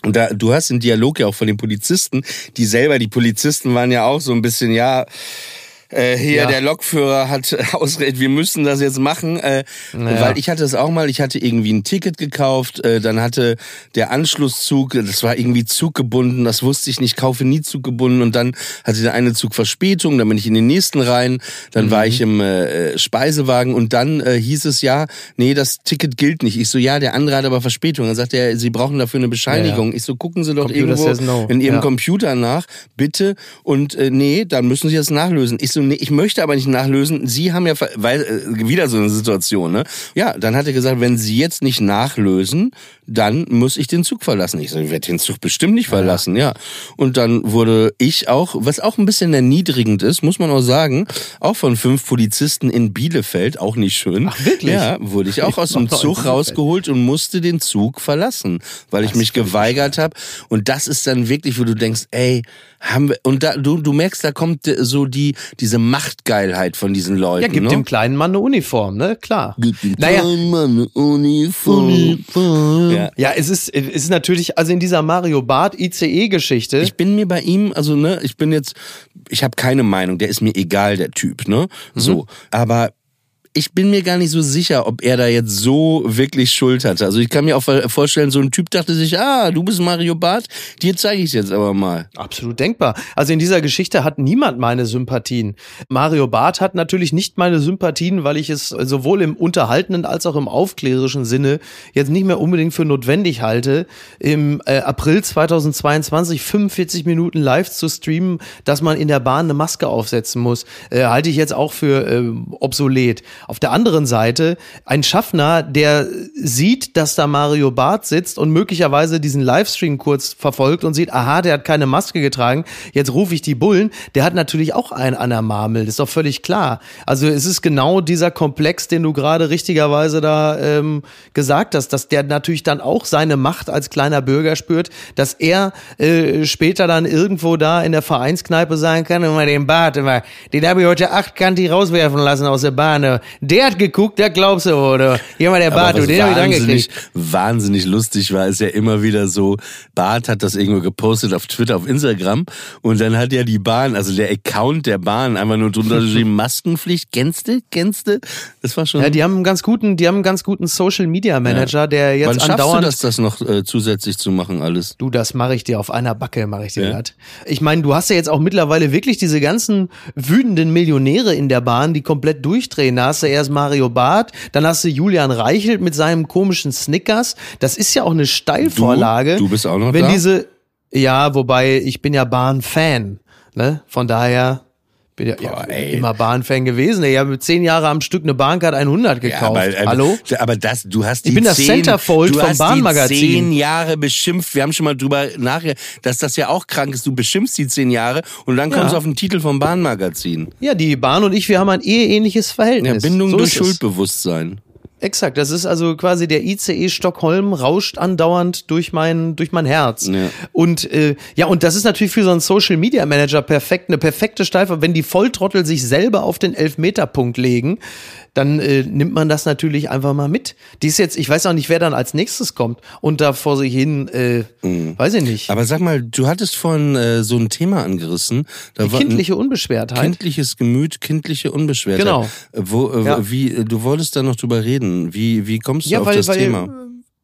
Und da, du hast den Dialog ja auch von den Polizisten, die selber, die Polizisten waren ja auch so ein bisschen, ja, äh, hier Ja. der Lokführer hat (laughs) ausredet, wir müssen das jetzt machen, äh, Ja. weil ich hatte es auch mal, ich hatte irgendwie ein Ticket gekauft, äh, dann hatte der Anschlusszug, das war irgendwie zuggebunden, das wusste ich nicht, kaufe nie zuggebunden und dann hatte der eine Zug Verspätung, dann bin ich in den nächsten rein, dann war Mhm. ich im äh, Speisewagen und dann äh, hieß es ja, nee, das Ticket gilt nicht. Ich so, ja, der andere hat aber Verspätung. Dann sagt er, Sie brauchen dafür eine Bescheinigung. Ich so, gucken Sie doch Computer irgendwo no. in Ihrem Ja. Computer nach, bitte. Und äh, nee, dann müssen Sie das nachlösen. Ich so, nee, ich möchte aber nicht nachlösen. Sie haben ja, weil äh, wieder so eine Situation, ne? Ja, dann hat er gesagt, wenn Sie jetzt nicht nachlösen, dann muss ich den Zug verlassen. Ich so, ich werde den Zug bestimmt nicht verlassen, ja. Und dann wurde ich auch, was auch ein bisschen erniedrigend ist, muss man auch sagen, auch von fünf Polizisten in Bielefeld, auch nicht schön. Ach, wirklich? Ja, wurde ich (laughs) auch aus dem Zug rausgeholt und musste den Zug verlassen, weil ich mich geweigert habe. Und das ist dann wirklich, wo du denkst, ey, haben wir, und da, du, du merkst, da kommt äh, so die, diese Machtgeilheit von diesen Leuten. ja, gibt ne? dem kleinen Mann eine Uniform, ne? Klar. Gibt dem Naja. kleinen Mann eine Uniform. Ja. Ja, es ist, es ist natürlich, also in dieser Mario Barth ICE-Geschichte. Ich bin mir bei ihm, also ne, ich bin jetzt, ich habe keine Meinung, der ist mir egal, der Typ, ne? So, aber ich bin mir gar nicht so sicher, ob er da jetzt so wirklich Schuld hatte. Also ich kann mir auch vorstellen, so ein Typ dachte sich, ah, du bist Mario Barth, dir zeige ich jetzt aber mal. Absolut denkbar. Also in dieser Geschichte hat niemand meine Sympathien. Mario Barth hat natürlich nicht meine Sympathien, weil ich es sowohl im unterhaltenden als auch im aufklärerischen Sinne jetzt nicht mehr unbedingt für notwendig halte, im äh, April 2022 45 Minuten live zu streamen, dass man in der Bahn eine Maske aufsetzen muss, äh, halte ich jetzt auch für äh, obsolet. Auf der anderen Seite ein Schaffner, der sieht, dass da Mario Barth sitzt und möglicherweise diesen Livestream kurz verfolgt und sieht, aha, der hat keine Maske getragen, jetzt rufe ich die Bullen, der hat natürlich auch einen an der Marmel, das ist doch völlig klar. Also es ist genau dieser Komplex, den du gerade richtigerweise da ähm, gesagt hast, dass der natürlich dann auch seine Macht als kleiner Bürger spürt, dass er äh, später dann irgendwo da in der Vereinskneipe sagen kann, immer den Bart, immer, den habe ich heute achtkantig rauswerfen lassen aus der Bahn. Der hat geguckt, der glaubst du, oder? Hier mal der Bart, du, den habe ich dran wahnsinnig, lustig war, ist ja immer wieder so, Bart hat das irgendwo gepostet auf Twitter, auf Instagram und dann hat ja die Bahn, also der Account der Bahn einfach nur drunter (laughs) geschrieben, Maskenpflicht, kennst du, kennst du? Das war schon... Ja, die haben einen ganz guten, die haben einen ganz guten Social Media Manager, der jetzt Wann schaffst du andauernd das, das noch äh, zusätzlich zu machen alles? Du, das mache ich dir auf einer Backe, mache ich dir Ja. das. Ich meine, du hast ja jetzt auch mittlerweile wirklich diese ganzen wütenden Millionäre in der Bahn, die komplett durchdrehen. Da hast du erst Mario Barth, dann hast du Julian Reichelt mit seinem komischen Snickers. Das ist ja auch eine Steilvorlage. Du? Du bist auch noch Wenn da? diese, ja, wobei ich bin ja Bahn-Fan, ne? Von daher bin ja, ja Boah, ey. immer Bahnfan gewesen. Ich habe zehn Jahre am Stück eine Bahncard 100 gekauft. aber, aber, Hallo? Aber das, du hast die Ich bin das zehn, Centerfold du vom hast Bahnmagazin. Die zehn Jahre beschimpft. Wir haben schon mal drüber nachher, dass das ja auch krank ist. Du beschimpfst die zehn Jahre und dann kommst Ja. du auf den Titel vom Bahnmagazin. Ja, die Bahn und ich, wir haben ein eheähnliches Ja, Verhältnis. Bindung so durch. Schuldbewusstsein. Exakt, das ist also quasi der ICE Stockholm rauscht andauernd durch mein durch mein Herz. Ja. Und äh, ja, und das ist natürlich für so einen Social Media Manager perfekt, eine perfekte Steife, wenn die Volltrottel sich selber auf den Elfmeterpunkt legen, dann äh, nimmt man das natürlich einfach mal mit. Die ist jetzt, ich weiß auch nicht, wer dann als nächstes kommt und da vor sich hin, äh, weiß ich nicht. Mhm. Aber sag mal, du hattest vorhin äh, so ein Thema angerissen. Da die kindliche Unbeschwertheit. Kindliches Gemüt, kindliche Unbeschwertheit. Genau. Äh, Wo, äh, Ja. wie, äh, du wolltest da noch drüber reden. Wie, wie kommst du Ja, auf weil- das weil- Thema?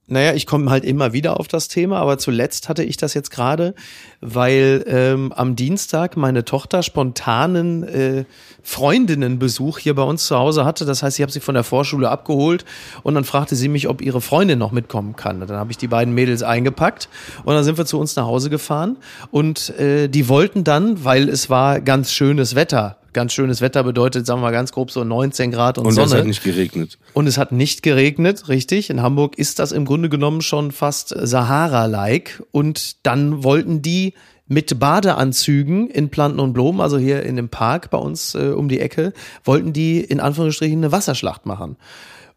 Naja, ich komme halt immer wieder auf das Thema, aber zuletzt hatte ich das jetzt gerade, weil ähm, am Dienstag meine Tochter spontanen äh, Freundinnenbesuch hier bei uns zu Hause hatte. Das heißt, ich habe sie von der Vorschule abgeholt und dann fragte sie mich, ob ihre Freundin noch mitkommen kann. Dann habe ich die beiden Mädels eingepackt und dann sind wir zu uns nach Hause gefahren und äh, die wollten dann, weil es war ganz schönes Wetter. Ganz schönes Wetter bedeutet, sagen wir mal ganz grob so 19 Grad und, Und Sonne. es hat nicht geregnet. Und es hat nicht geregnet, richtig. In Hamburg ist das im Grunde genommen schon fast Sahara-like. Und dann wollten die mit Badeanzügen in Planten und Blumen, also hier in dem Park bei uns äh, um die Ecke, wollten die in Anführungsstrichen eine Wasserschlacht machen.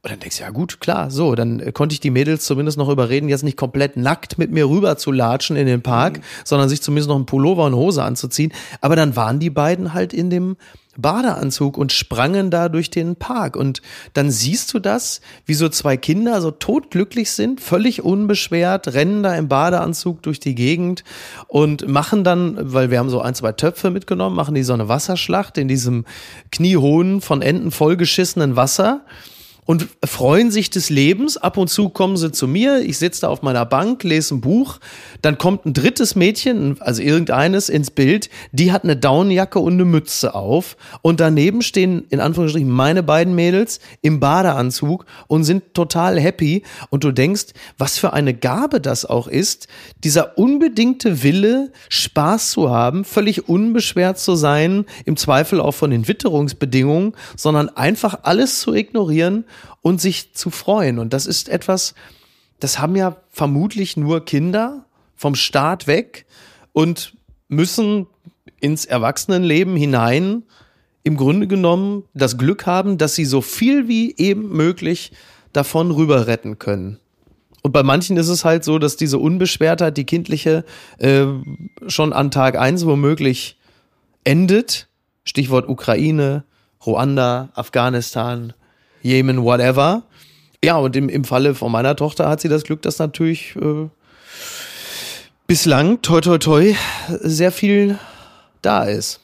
Und dann denkst du, ja gut, klar, so, dann äh, konnte ich die Mädels zumindest noch überreden, jetzt nicht komplett nackt mit mir rüber zu latschen in den Park, sondern sich zumindest noch einen Pullover und Hose anzuziehen. Aber dann waren die beiden halt in dem Badeanzug und sprangen da durch den Park. Und dann siehst du das, wie so zwei Kinder so todglücklich sind, völlig unbeschwert, rennen da im Badeanzug durch die Gegend und machen dann, weil wir haben so ein, zwei Töpfe mitgenommen, machen die so eine Wasserschlacht in diesem kniehohen, von Enten vollgeschissenen Wasser und freuen sich des Lebens. Ab und zu kommen sie zu mir, ich sitze da auf meiner Bank, lese ein Buch, dann kommt ein drittes Mädchen, also irgendeines, ins Bild, die hat eine Daunenjacke und eine Mütze auf. Und daneben stehen in Anführungsstrichen meine beiden Mädels im Badeanzug und sind total happy. Und du denkst, was für eine Gabe das auch ist, dieser unbedingte Wille, Spaß zu haben, völlig unbeschwert zu sein, im Zweifel auch von den Witterungsbedingungen, sondern einfach alles zu ignorieren und sich zu freuen. Und das ist etwas, das haben ja vermutlich nur Kinder vom Staat weg und müssen ins Erwachsenenleben hinein im Grunde genommen das Glück haben, dass sie so viel wie eben möglich davon rüber retten können. Und bei manchen ist es halt so, dass diese Unbeschwertheit, die kindliche, äh, schon an Tag eins womöglich endet. Stichwort Ukraine, Ruanda, Afghanistan, Jemen, whatever. Ja, und im, im Falle von meiner Tochter hat sie das Glück, dass natürlich äh, bislang, toi toi toi, sehr viel da ist.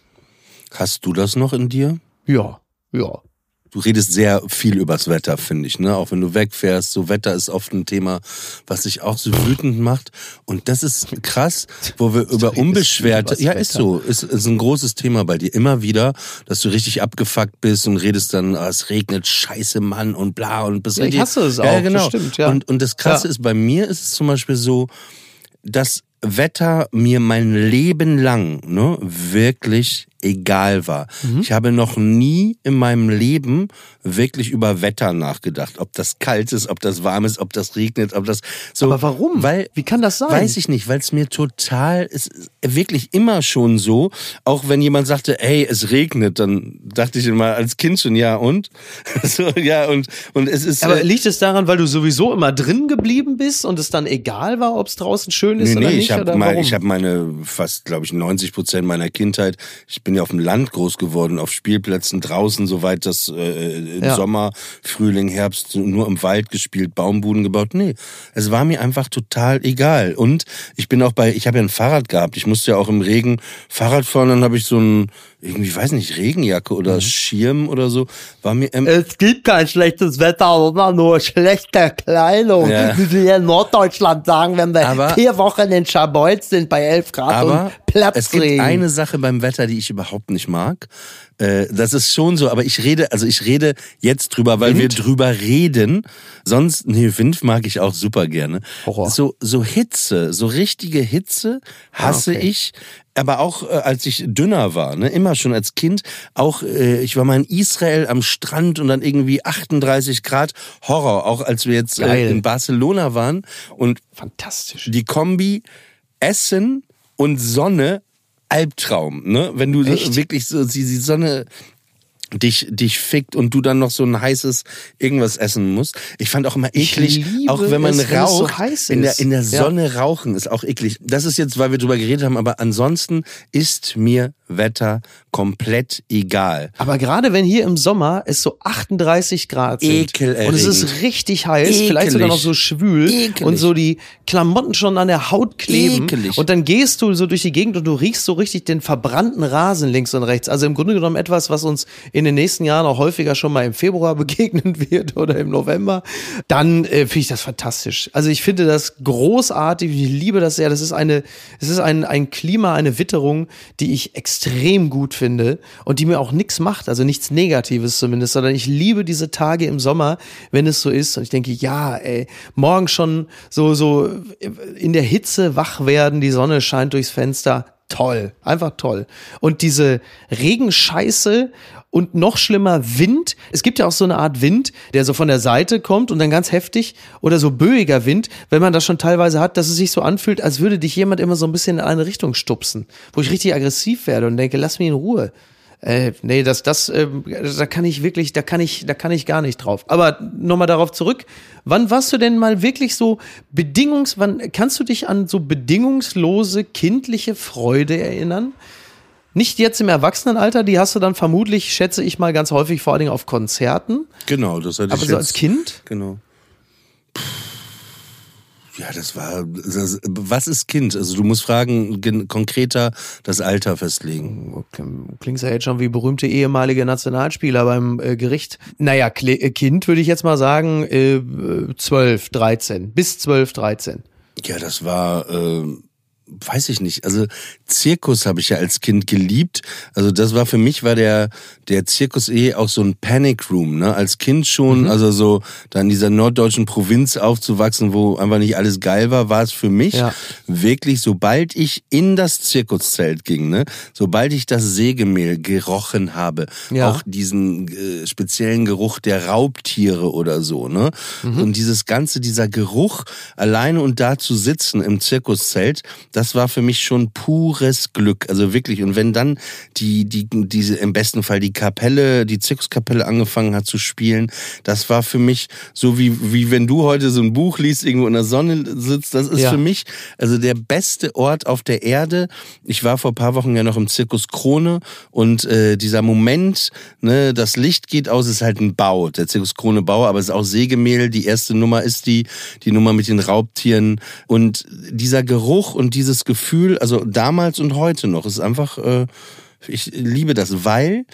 Hast du das noch in dir? Ja, ja. Du redest sehr viel übers Wetter, finde ich, ne? Auch wenn du wegfährst, so Wetter ist oft ein Thema, was dich auch so wütend macht. Und das ist krass, wo wir (laughs) über unbeschwerte, ja, ist so, ist, ist ein großes Thema bei dir. Immer wieder, dass du richtig abgefuckt bist und redest dann, ah, es regnet, scheiße Mann und bla und bist Ja, ich hasse es Ja, auch, ja, genau. das stimmt, ja. Und, und das Krasse Ja. ist, bei mir ist es zum Beispiel so, dass Wetter mir mein Leben lang ne, wirklich egal war. Mhm. Ich habe noch nie in meinem Leben wirklich über Wetter nachgedacht. Ob das kalt ist, ob das warm ist, ob das regnet, ob das so. Aber warum? Weil, Wie kann das sein? Weiß ich nicht, weil es mir total, ist wirklich immer schon so, auch wenn jemand sagte, hey, es regnet, dann dachte ich immer als Kind schon, ja und? (laughs) so, ja und, und es ist... Aber äh, liegt es daran, weil du sowieso immer drin geblieben bist und es dann egal war, ob es draußen schön ist Nee, oder nee, nicht? ich habe oder mein, warum? ich hab meine fast, glaube ich, 90 Prozent meiner Kindheit. Ich bin ja auf dem Land groß geworden, auf Spielplätzen draußen, soweit das äh, im Ja. Sommer, Frühling, Herbst nur im Wald gespielt, Baumbuden gebaut. Nee, es war mir einfach total egal. Und ich bin auch bei, ich habe ja ein Fahrrad gehabt. Ich musste ja auch im Regen Fahrrad fahren. Dann habe ich so ein, irgendwie, ich weiß nicht, Regenjacke Mhm. oder Schirm oder so. War mir ähm, Es gibt kein schlechtes Wetter, sondern nur schlechte Kleidung. Ja. Wie wir hier in Norddeutschland sagen, wenn wir Aber- vier Wochen in Scharbeutz sind bei 11 Grad Aber- und Platz Es gibt eine Sache beim Wetter, die ich überhaupt nicht mag. Äh, das ist schon so, aber ich rede, also ich rede jetzt drüber, weil wir drüber reden. Sonst, nee, Wind mag ich auch super gerne. Horror. So, so Hitze, so richtige Hitze hasse Ah, okay. ich. Aber auch äh, als ich dünner war, ne, immer schon als Kind, auch äh, ich war mal in Israel am Strand und dann irgendwie 38 Grad Horror, auch als wir jetzt äh, in Barcelona waren und Fantastisch. die Kombi Essen und Sonne Albtraum, ne? Wenn du Echt? wirklich so die, die Sonne dich dich fickt und du dann noch so ein heißes irgendwas essen musst. Ich fand auch immer eklig, auch wenn man es, wenn es so raucht, heiß in der in der Ja. Sonne rauchen ist auch eklig. Das ist jetzt, weil wir drüber geredet haben, aber ansonsten ist mir Wetter komplett egal. Aber gerade wenn hier im Sommer es so 38 Grad sind Ekelerregend. und es ist richtig heiß, vielleicht sogar noch so schwül Ekelig. und so die Klamotten schon an der Haut kleben Ekelig. und dann gehst du so durch die Gegend und du riechst so richtig den verbrannten Rasen links und rechts. Also im Grunde genommen etwas, was uns in den nächsten Jahren auch häufiger schon mal im Februar (laughs) begegnen wird oder im November. Dann äh, finde ich das fantastisch. Also ich finde das großartig. Ich liebe das sehr. Das ist eine, es ist ein, ein Klima, eine Witterung, die ich extrem gut finde und die mir auch nichts macht, also nichts Negatives zumindest, sondern ich liebe diese Tage im Sommer, wenn es so ist und ich denke, ja, ey, morgen schon so, so in der Hitze wach werden, die Sonne scheint durchs Fenster. Toll, einfach toll. Und diese Regenscheiße und noch schlimmer Wind. Es gibt ja auch so eine Art Wind, der so von der Seite kommt und dann ganz heftig oder so böiger Wind, wenn man das schon teilweise hat, dass es sich so anfühlt, als würde dich jemand immer so ein bisschen in eine Richtung stupsen, wo ich richtig aggressiv werde und denke, lass mich in Ruhe. Äh, nee, das, das, ähm, da kann ich wirklich, da kann ich, da kann ich gar nicht drauf. Aber nochmal darauf zurück. Wann warst du denn mal wirklich so bedingungs, wann kannst du dich an so bedingungslose kindliche Freude erinnern? Nicht jetzt im Erwachsenenalter, die hast du dann vermutlich, schätze ich mal, ganz häufig vor allen Dingen auf Konzerten. Genau, das hatte Aber ich so jetzt, als Kind? Genau. Ja, das war. Das, was ist Kind? Also du musst fragen, gen- konkreter das Alter festlegen. Klingt ja jetzt schon wie berühmte ehemalige Nationalspieler beim äh, Gericht. Naja, Kle äh, Kind würde ich jetzt mal sagen, äh, 12, 13. Bis 12, 13. Ja, das war. Äh, weiß ich nicht. Also Zirkus habe ich ja als Kind geliebt. Also das war für mich war der der Zirkus eh auch so ein Panic Room, ne? Als Kind schon, also so da in dieser norddeutschen Provinz aufzuwachsen, wo einfach nicht alles geil war, war es für mich Ja. wirklich, sobald ich in das Zirkuszelt ging, ne, sobald ich das Sägemehl gerochen habe, Ja. auch diesen äh, speziellen Geruch der Raubtiere oder so, ne, und dieses ganze, dieser Geruch alleine und da zu sitzen im Zirkuszelt, das war für mich schon pures Glück, also wirklich. Und wenn dann die, die, diese im besten Fall die Kapelle, die Zirkuskapelle angefangen hat zu spielen, das war für mich so wie wie wenn du heute so ein Buch liest, irgendwo in der Sonne sitzt, das ist Ja. für mich also der beste Ort auf der Erde. Ich war vor paar Wochen ja noch im Zirkus Krone und äh, dieser Moment, ne, das Licht geht aus, ist halt ein Bau, der Zirkus Krone Bau, aber es ist auch Sägemehl. Die erste Nummer ist die, die Nummer mit den Raubtieren und dieser Geruch und dieses Gefühl, also damals und heute noch, ist einfach, äh, ich liebe das, weil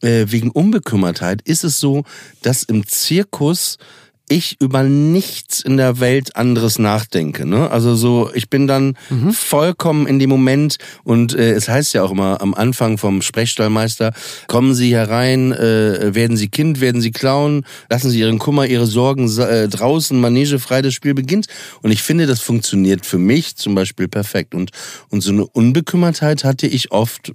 äh, wegen Unbekümmertheit ist es so, dass im Zirkus ich über nichts in der Welt anderes nachdenke. Ne? Also so, ich bin dann vollkommen in dem Moment und äh, es heißt ja auch immer am Anfang vom Sprechstallmeister, kommen Sie herein, äh, werden Sie Kind, werden Sie Clown, lassen Sie Ihren Kummer, Ihre Sorgen äh, draußen, Manege frei, das Spiel beginnt. Und ich finde, das funktioniert für mich zum Beispiel perfekt. Und, und so eine Unbekümmertheit hatte ich oft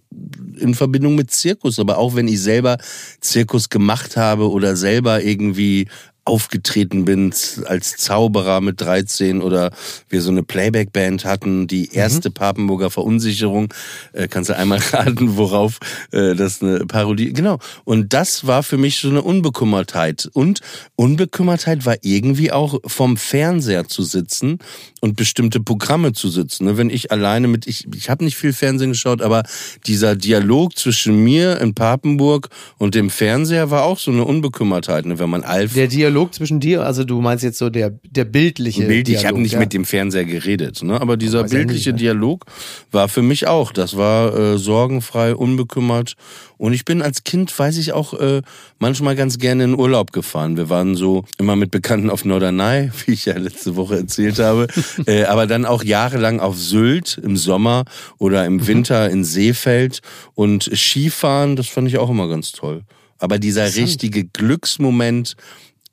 in Verbindung mit Zirkus, aber auch wenn ich selber Zirkus gemacht habe oder selber irgendwie aufgetreten bin als Zauberer mit 13 oder wir so eine Playback-Band hatten, die erste Papenburger Verunsicherung. Äh, kannst du einmal (laughs) raten, worauf äh, das eine Parodie, genau. Und das war für mich so eine Unbekümmertheit. Und Unbekümmertheit war irgendwie auch vom Fernseher zu sitzen und bestimmte Programme zu sitzen. Ne? Wenn ich alleine mit, ich, ich habe nicht viel Fernsehen geschaut, aber dieser Dialog zwischen mir in Papenburg und dem Fernseher war auch so eine Unbekümmertheit. Ne? Wenn man Alf Dialog Dialog zwischen dir, also du meinst jetzt so der, der bildliche Bild, ich habe Dialog, nicht ja? mit dem Fernseher geredet, ne? aber dieser bildliche nicht, ne? Dialog war für mich auch. Das war äh, sorgenfrei, unbekümmert. Und ich bin als Kind, weiß ich auch, äh, manchmal ganz gerne in Urlaub gefahren. Wir waren so immer mit Bekannten auf Norderney, (laughs) wie ich ja letzte Woche erzählt habe, (laughs) äh, aber dann auch jahrelang auf Sylt im Sommer oder Mhm. im Winter in Seefeld und Skifahren, das fand ich auch immer ganz toll. Aber dieser richtige Glücksmoment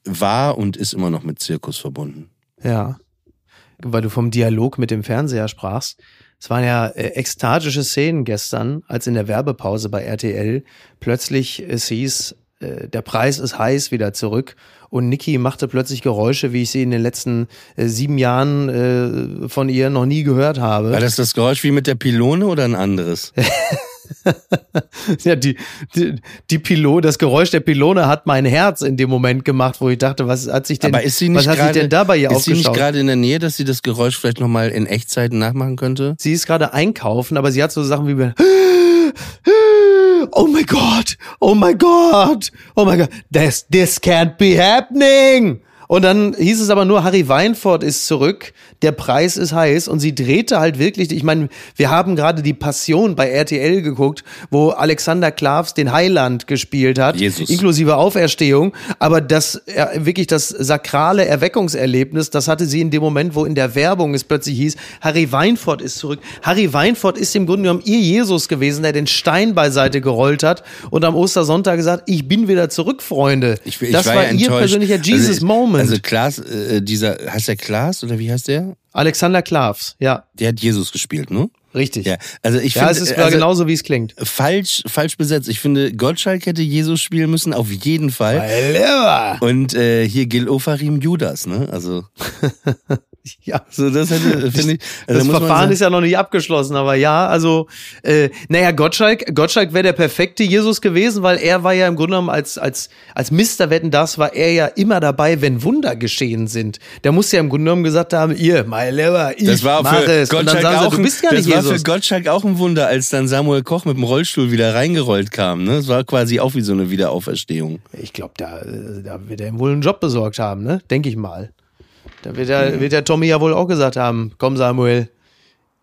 war und ist immer noch mit Zirkus verbunden. Ja. Weil du vom Dialog mit dem Fernseher sprachst. Es waren ja äh, ekstatische Szenen gestern, als in der Werbepause bei RTL plötzlich es hieß, äh, der Preis ist heiß wieder zurück und Niki machte plötzlich Geräusche, wie ich sie in den letzten äh, sieben Jahren äh, von ihr noch nie gehört habe. War das das Geräusch wie mit der Pylone oder ein anderes? (laughs) (laughs) Ja, die, die, die Pilo, das Geräusch der Pylone hat mein Herz in dem Moment gemacht, wo ich dachte, was hat sich denn, Aber ist sie nicht was hat sich denn da bei ihr ist sie nicht gerade in der Nähe, dass sie das Geräusch vielleicht nochmal in Echtzeit nachmachen könnte? Sie ist gerade einkaufen, aber sie hat so Sachen wie Oh my God, oh my God, oh my God, this, this can't be happening. Und dann hieß es aber nur, Harry Weinfurt ist zurück, der Preis ist heiß und sie drehte halt wirklich, ich meine, wir haben gerade die Passion bei RTL geguckt, wo Alexander Klavs den Heiland gespielt hat, Jesus. inklusive Auferstehung, aber das äh, wirklich das sakrale Erweckungserlebnis, das hatte sie in dem Moment, wo in der Werbung es plötzlich hieß, Harry Weinfurt ist zurück. Harry Weinfurt ist im Grunde genommen ihr Jesus gewesen, der den Stein beiseite gerollt hat und am Ostersonntag gesagt, ich bin wieder zurück, Freunde. Ich, ich das war, war, ihr persönlicher Jesus also, Moment. Also Klaas, äh, dieser, heißt der Klaas oder wie heißt der? Alexander Klavs, ja, Der hat Jesus gespielt, ne? Richtig. Ja, also ich Ja, finde, es ist also, genauso, wie es klingt. falsch, falsch besetzt. Ich finde, Gottschalk hätte Jesus spielen müssen, auf jeden Fall. Und äh, hier Gil Ofarim Judas, ne? Also, (laughs) Ja. so das hätte, (laughs) finde ich. Also Das Verfahren ist ja noch nicht abgeschlossen, aber ja, also, äh, naja, Gottschalk, Gottschalk wäre der perfekte Jesus gewesen, weil er war ja im Grunde genommen als, als, als Mr. Wetten, das war er ja immer dabei, wenn Wunder geschehen sind. Der muss ja im Grunde genommen gesagt haben, ihr, my liver, ich Das war mach für es. Und dann Gottschalk sagen sie, auch, du bist gar nicht war für Jesus. Gottschalk auch ein Wunder, als dann Samuel Koch mit dem Rollstuhl wieder reingerollt kam. Ne? Das war quasi auch wie so eine Wiederauferstehung. Ich glaube, da, äh, da wird er ihm wohl einen Job besorgt haben, ne? Denke ich mal. Da wird der, wird der Tommy ja wohl auch gesagt haben, komm Samuel,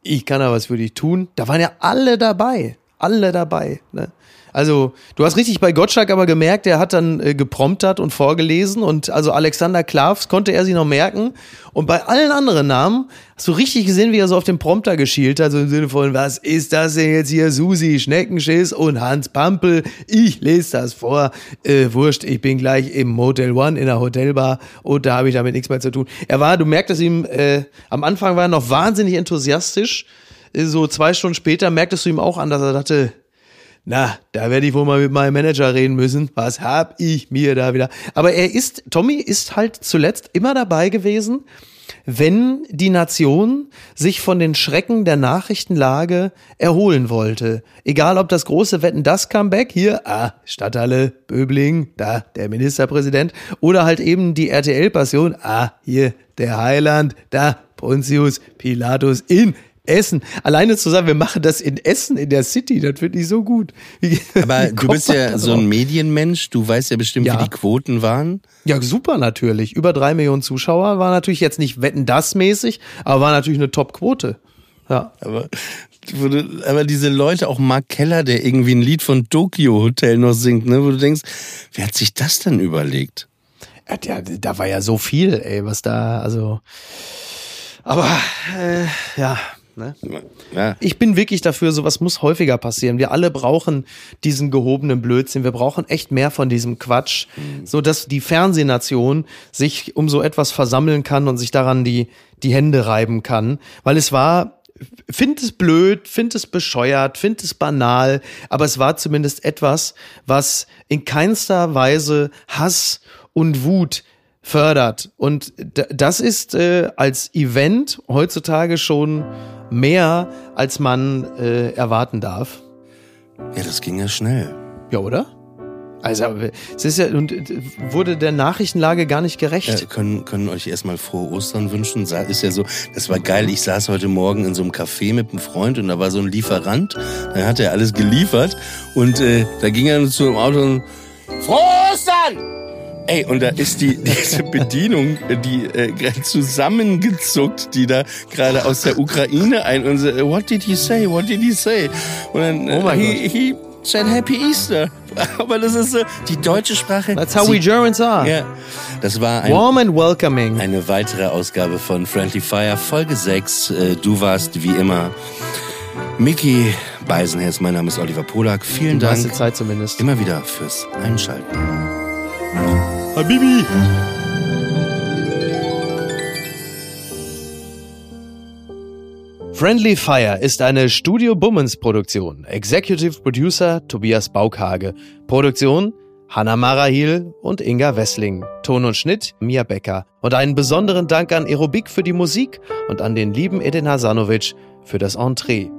ich kann da was für dich tun. Da waren ja alle dabei. Alle dabei. Ne? Also, du hast richtig bei Gottschalk aber gemerkt, der hat dann äh, gepromptert und vorgelesen und also Alexander Klavs konnte er sich noch merken. Und bei allen anderen Namen hast du richtig gesehen, wie er so auf den Prompter geschielt hat, so im Sinne von, was ist das denn jetzt hier? Susi Schneckenschiss und Hans Pampel. Ich lese das vor. Äh, wurscht, ich bin gleich im Motel One in der Hotelbar und da habe ich damit nichts mehr zu tun. Er war, du merktest ihm, äh, am Anfang war er noch wahnsinnig enthusiastisch. Äh, So zwei Stunden später merktest du ihm auch an, dass er dachte, na, da werde ich wohl mal mit meinem Manager reden müssen. Was hab ich mir da wieder? Aber er ist, Tommy ist halt zuletzt immer dabei gewesen, wenn die Nation sich von den Schrecken der Nachrichtenlage erholen wollte. Egal ob das große Wetten, das Comeback hier, ah, Stadthalle, Böbling, da der Ministerpräsident, oder halt eben die RTL-Passion, ah, hier der Heiland, da Pontius Pilatus in Essen. Alleine zu sagen, wir machen das in Essen, in der City, das finde ich so gut. Aber du bist ja so ein Medienmensch, du weißt ja bestimmt, Ja. wie die Quoten waren. Ja, super natürlich. Über drei Millionen Zuschauer war natürlich jetzt nicht Wetten das mäßig, aber war natürlich eine Top-Quote. Ja. Aber, aber diese Leute, auch Mark Keller, der irgendwie ein Lied von Tokyo Hotel noch singt, ne, wo du denkst, wer hat sich das denn überlegt? Ja, da war ja so viel, ey, was da, also. Aber, äh, ja, ne? Ja. Ich bin wirklich dafür, sowas muss häufiger passieren. Wir alle brauchen diesen gehobenen Blödsinn. Wir brauchen echt mehr von diesem Quatsch, so dass die Fernsehnation sich um so etwas versammeln kann und sich daran die, die Hände reiben kann. Weil es war, find es blöd, find es bescheuert, find es banal, aber es war zumindest etwas, was in keinster Weise Hass und Wut fördert. Und das ist äh, als Event heutzutage schon mehr, als man äh, erwarten darf. ja, das ging ja schnell. Ja, oder? Also, es ist ja, und äh, wurde der Nachrichtenlage gar nicht gerecht. Ja, können, können euch erstmal frohe Ostern wünschen. Ist ja so, das war geil. Ich saß heute Morgen in so einem Café mit einem Freund und da war so ein Lieferant. Dann hat er alles geliefert und äh, da ging er zu dem Auto und Frohe Ostern! Ey, und da ist die (laughs) diese Bedienung, die äh, gerade zusammengezuckt, die da gerade aus der Ukraine ein und so, what did he say? What did he say? Und dann Oh mein he, he said Happy Easter. (laughs) Aber das ist so die deutsche Sprache. That's how sie- we Germans are. Ja, das war ein, Warm and welcoming. eine weitere Ausgabe von Friendly Fire, Folge 6. Äh, Du warst wie immer Mickey Beisenherz. Mein Name ist Oliver Polak. Vielen Die meiste Dank Zeit zumindest. immer wieder fürs Einschalten. Habibi. Friendly Fire ist eine Studio Bummens Produktion. Executive Producer Tobias Baukhage. Produktion Hanna Marahil und Inga Wessling. Ton und Schnitt Mia Becker. Und einen besonderen Dank an Aerobik für die Musik und an den lieben Edin Hasanovic für das Entree.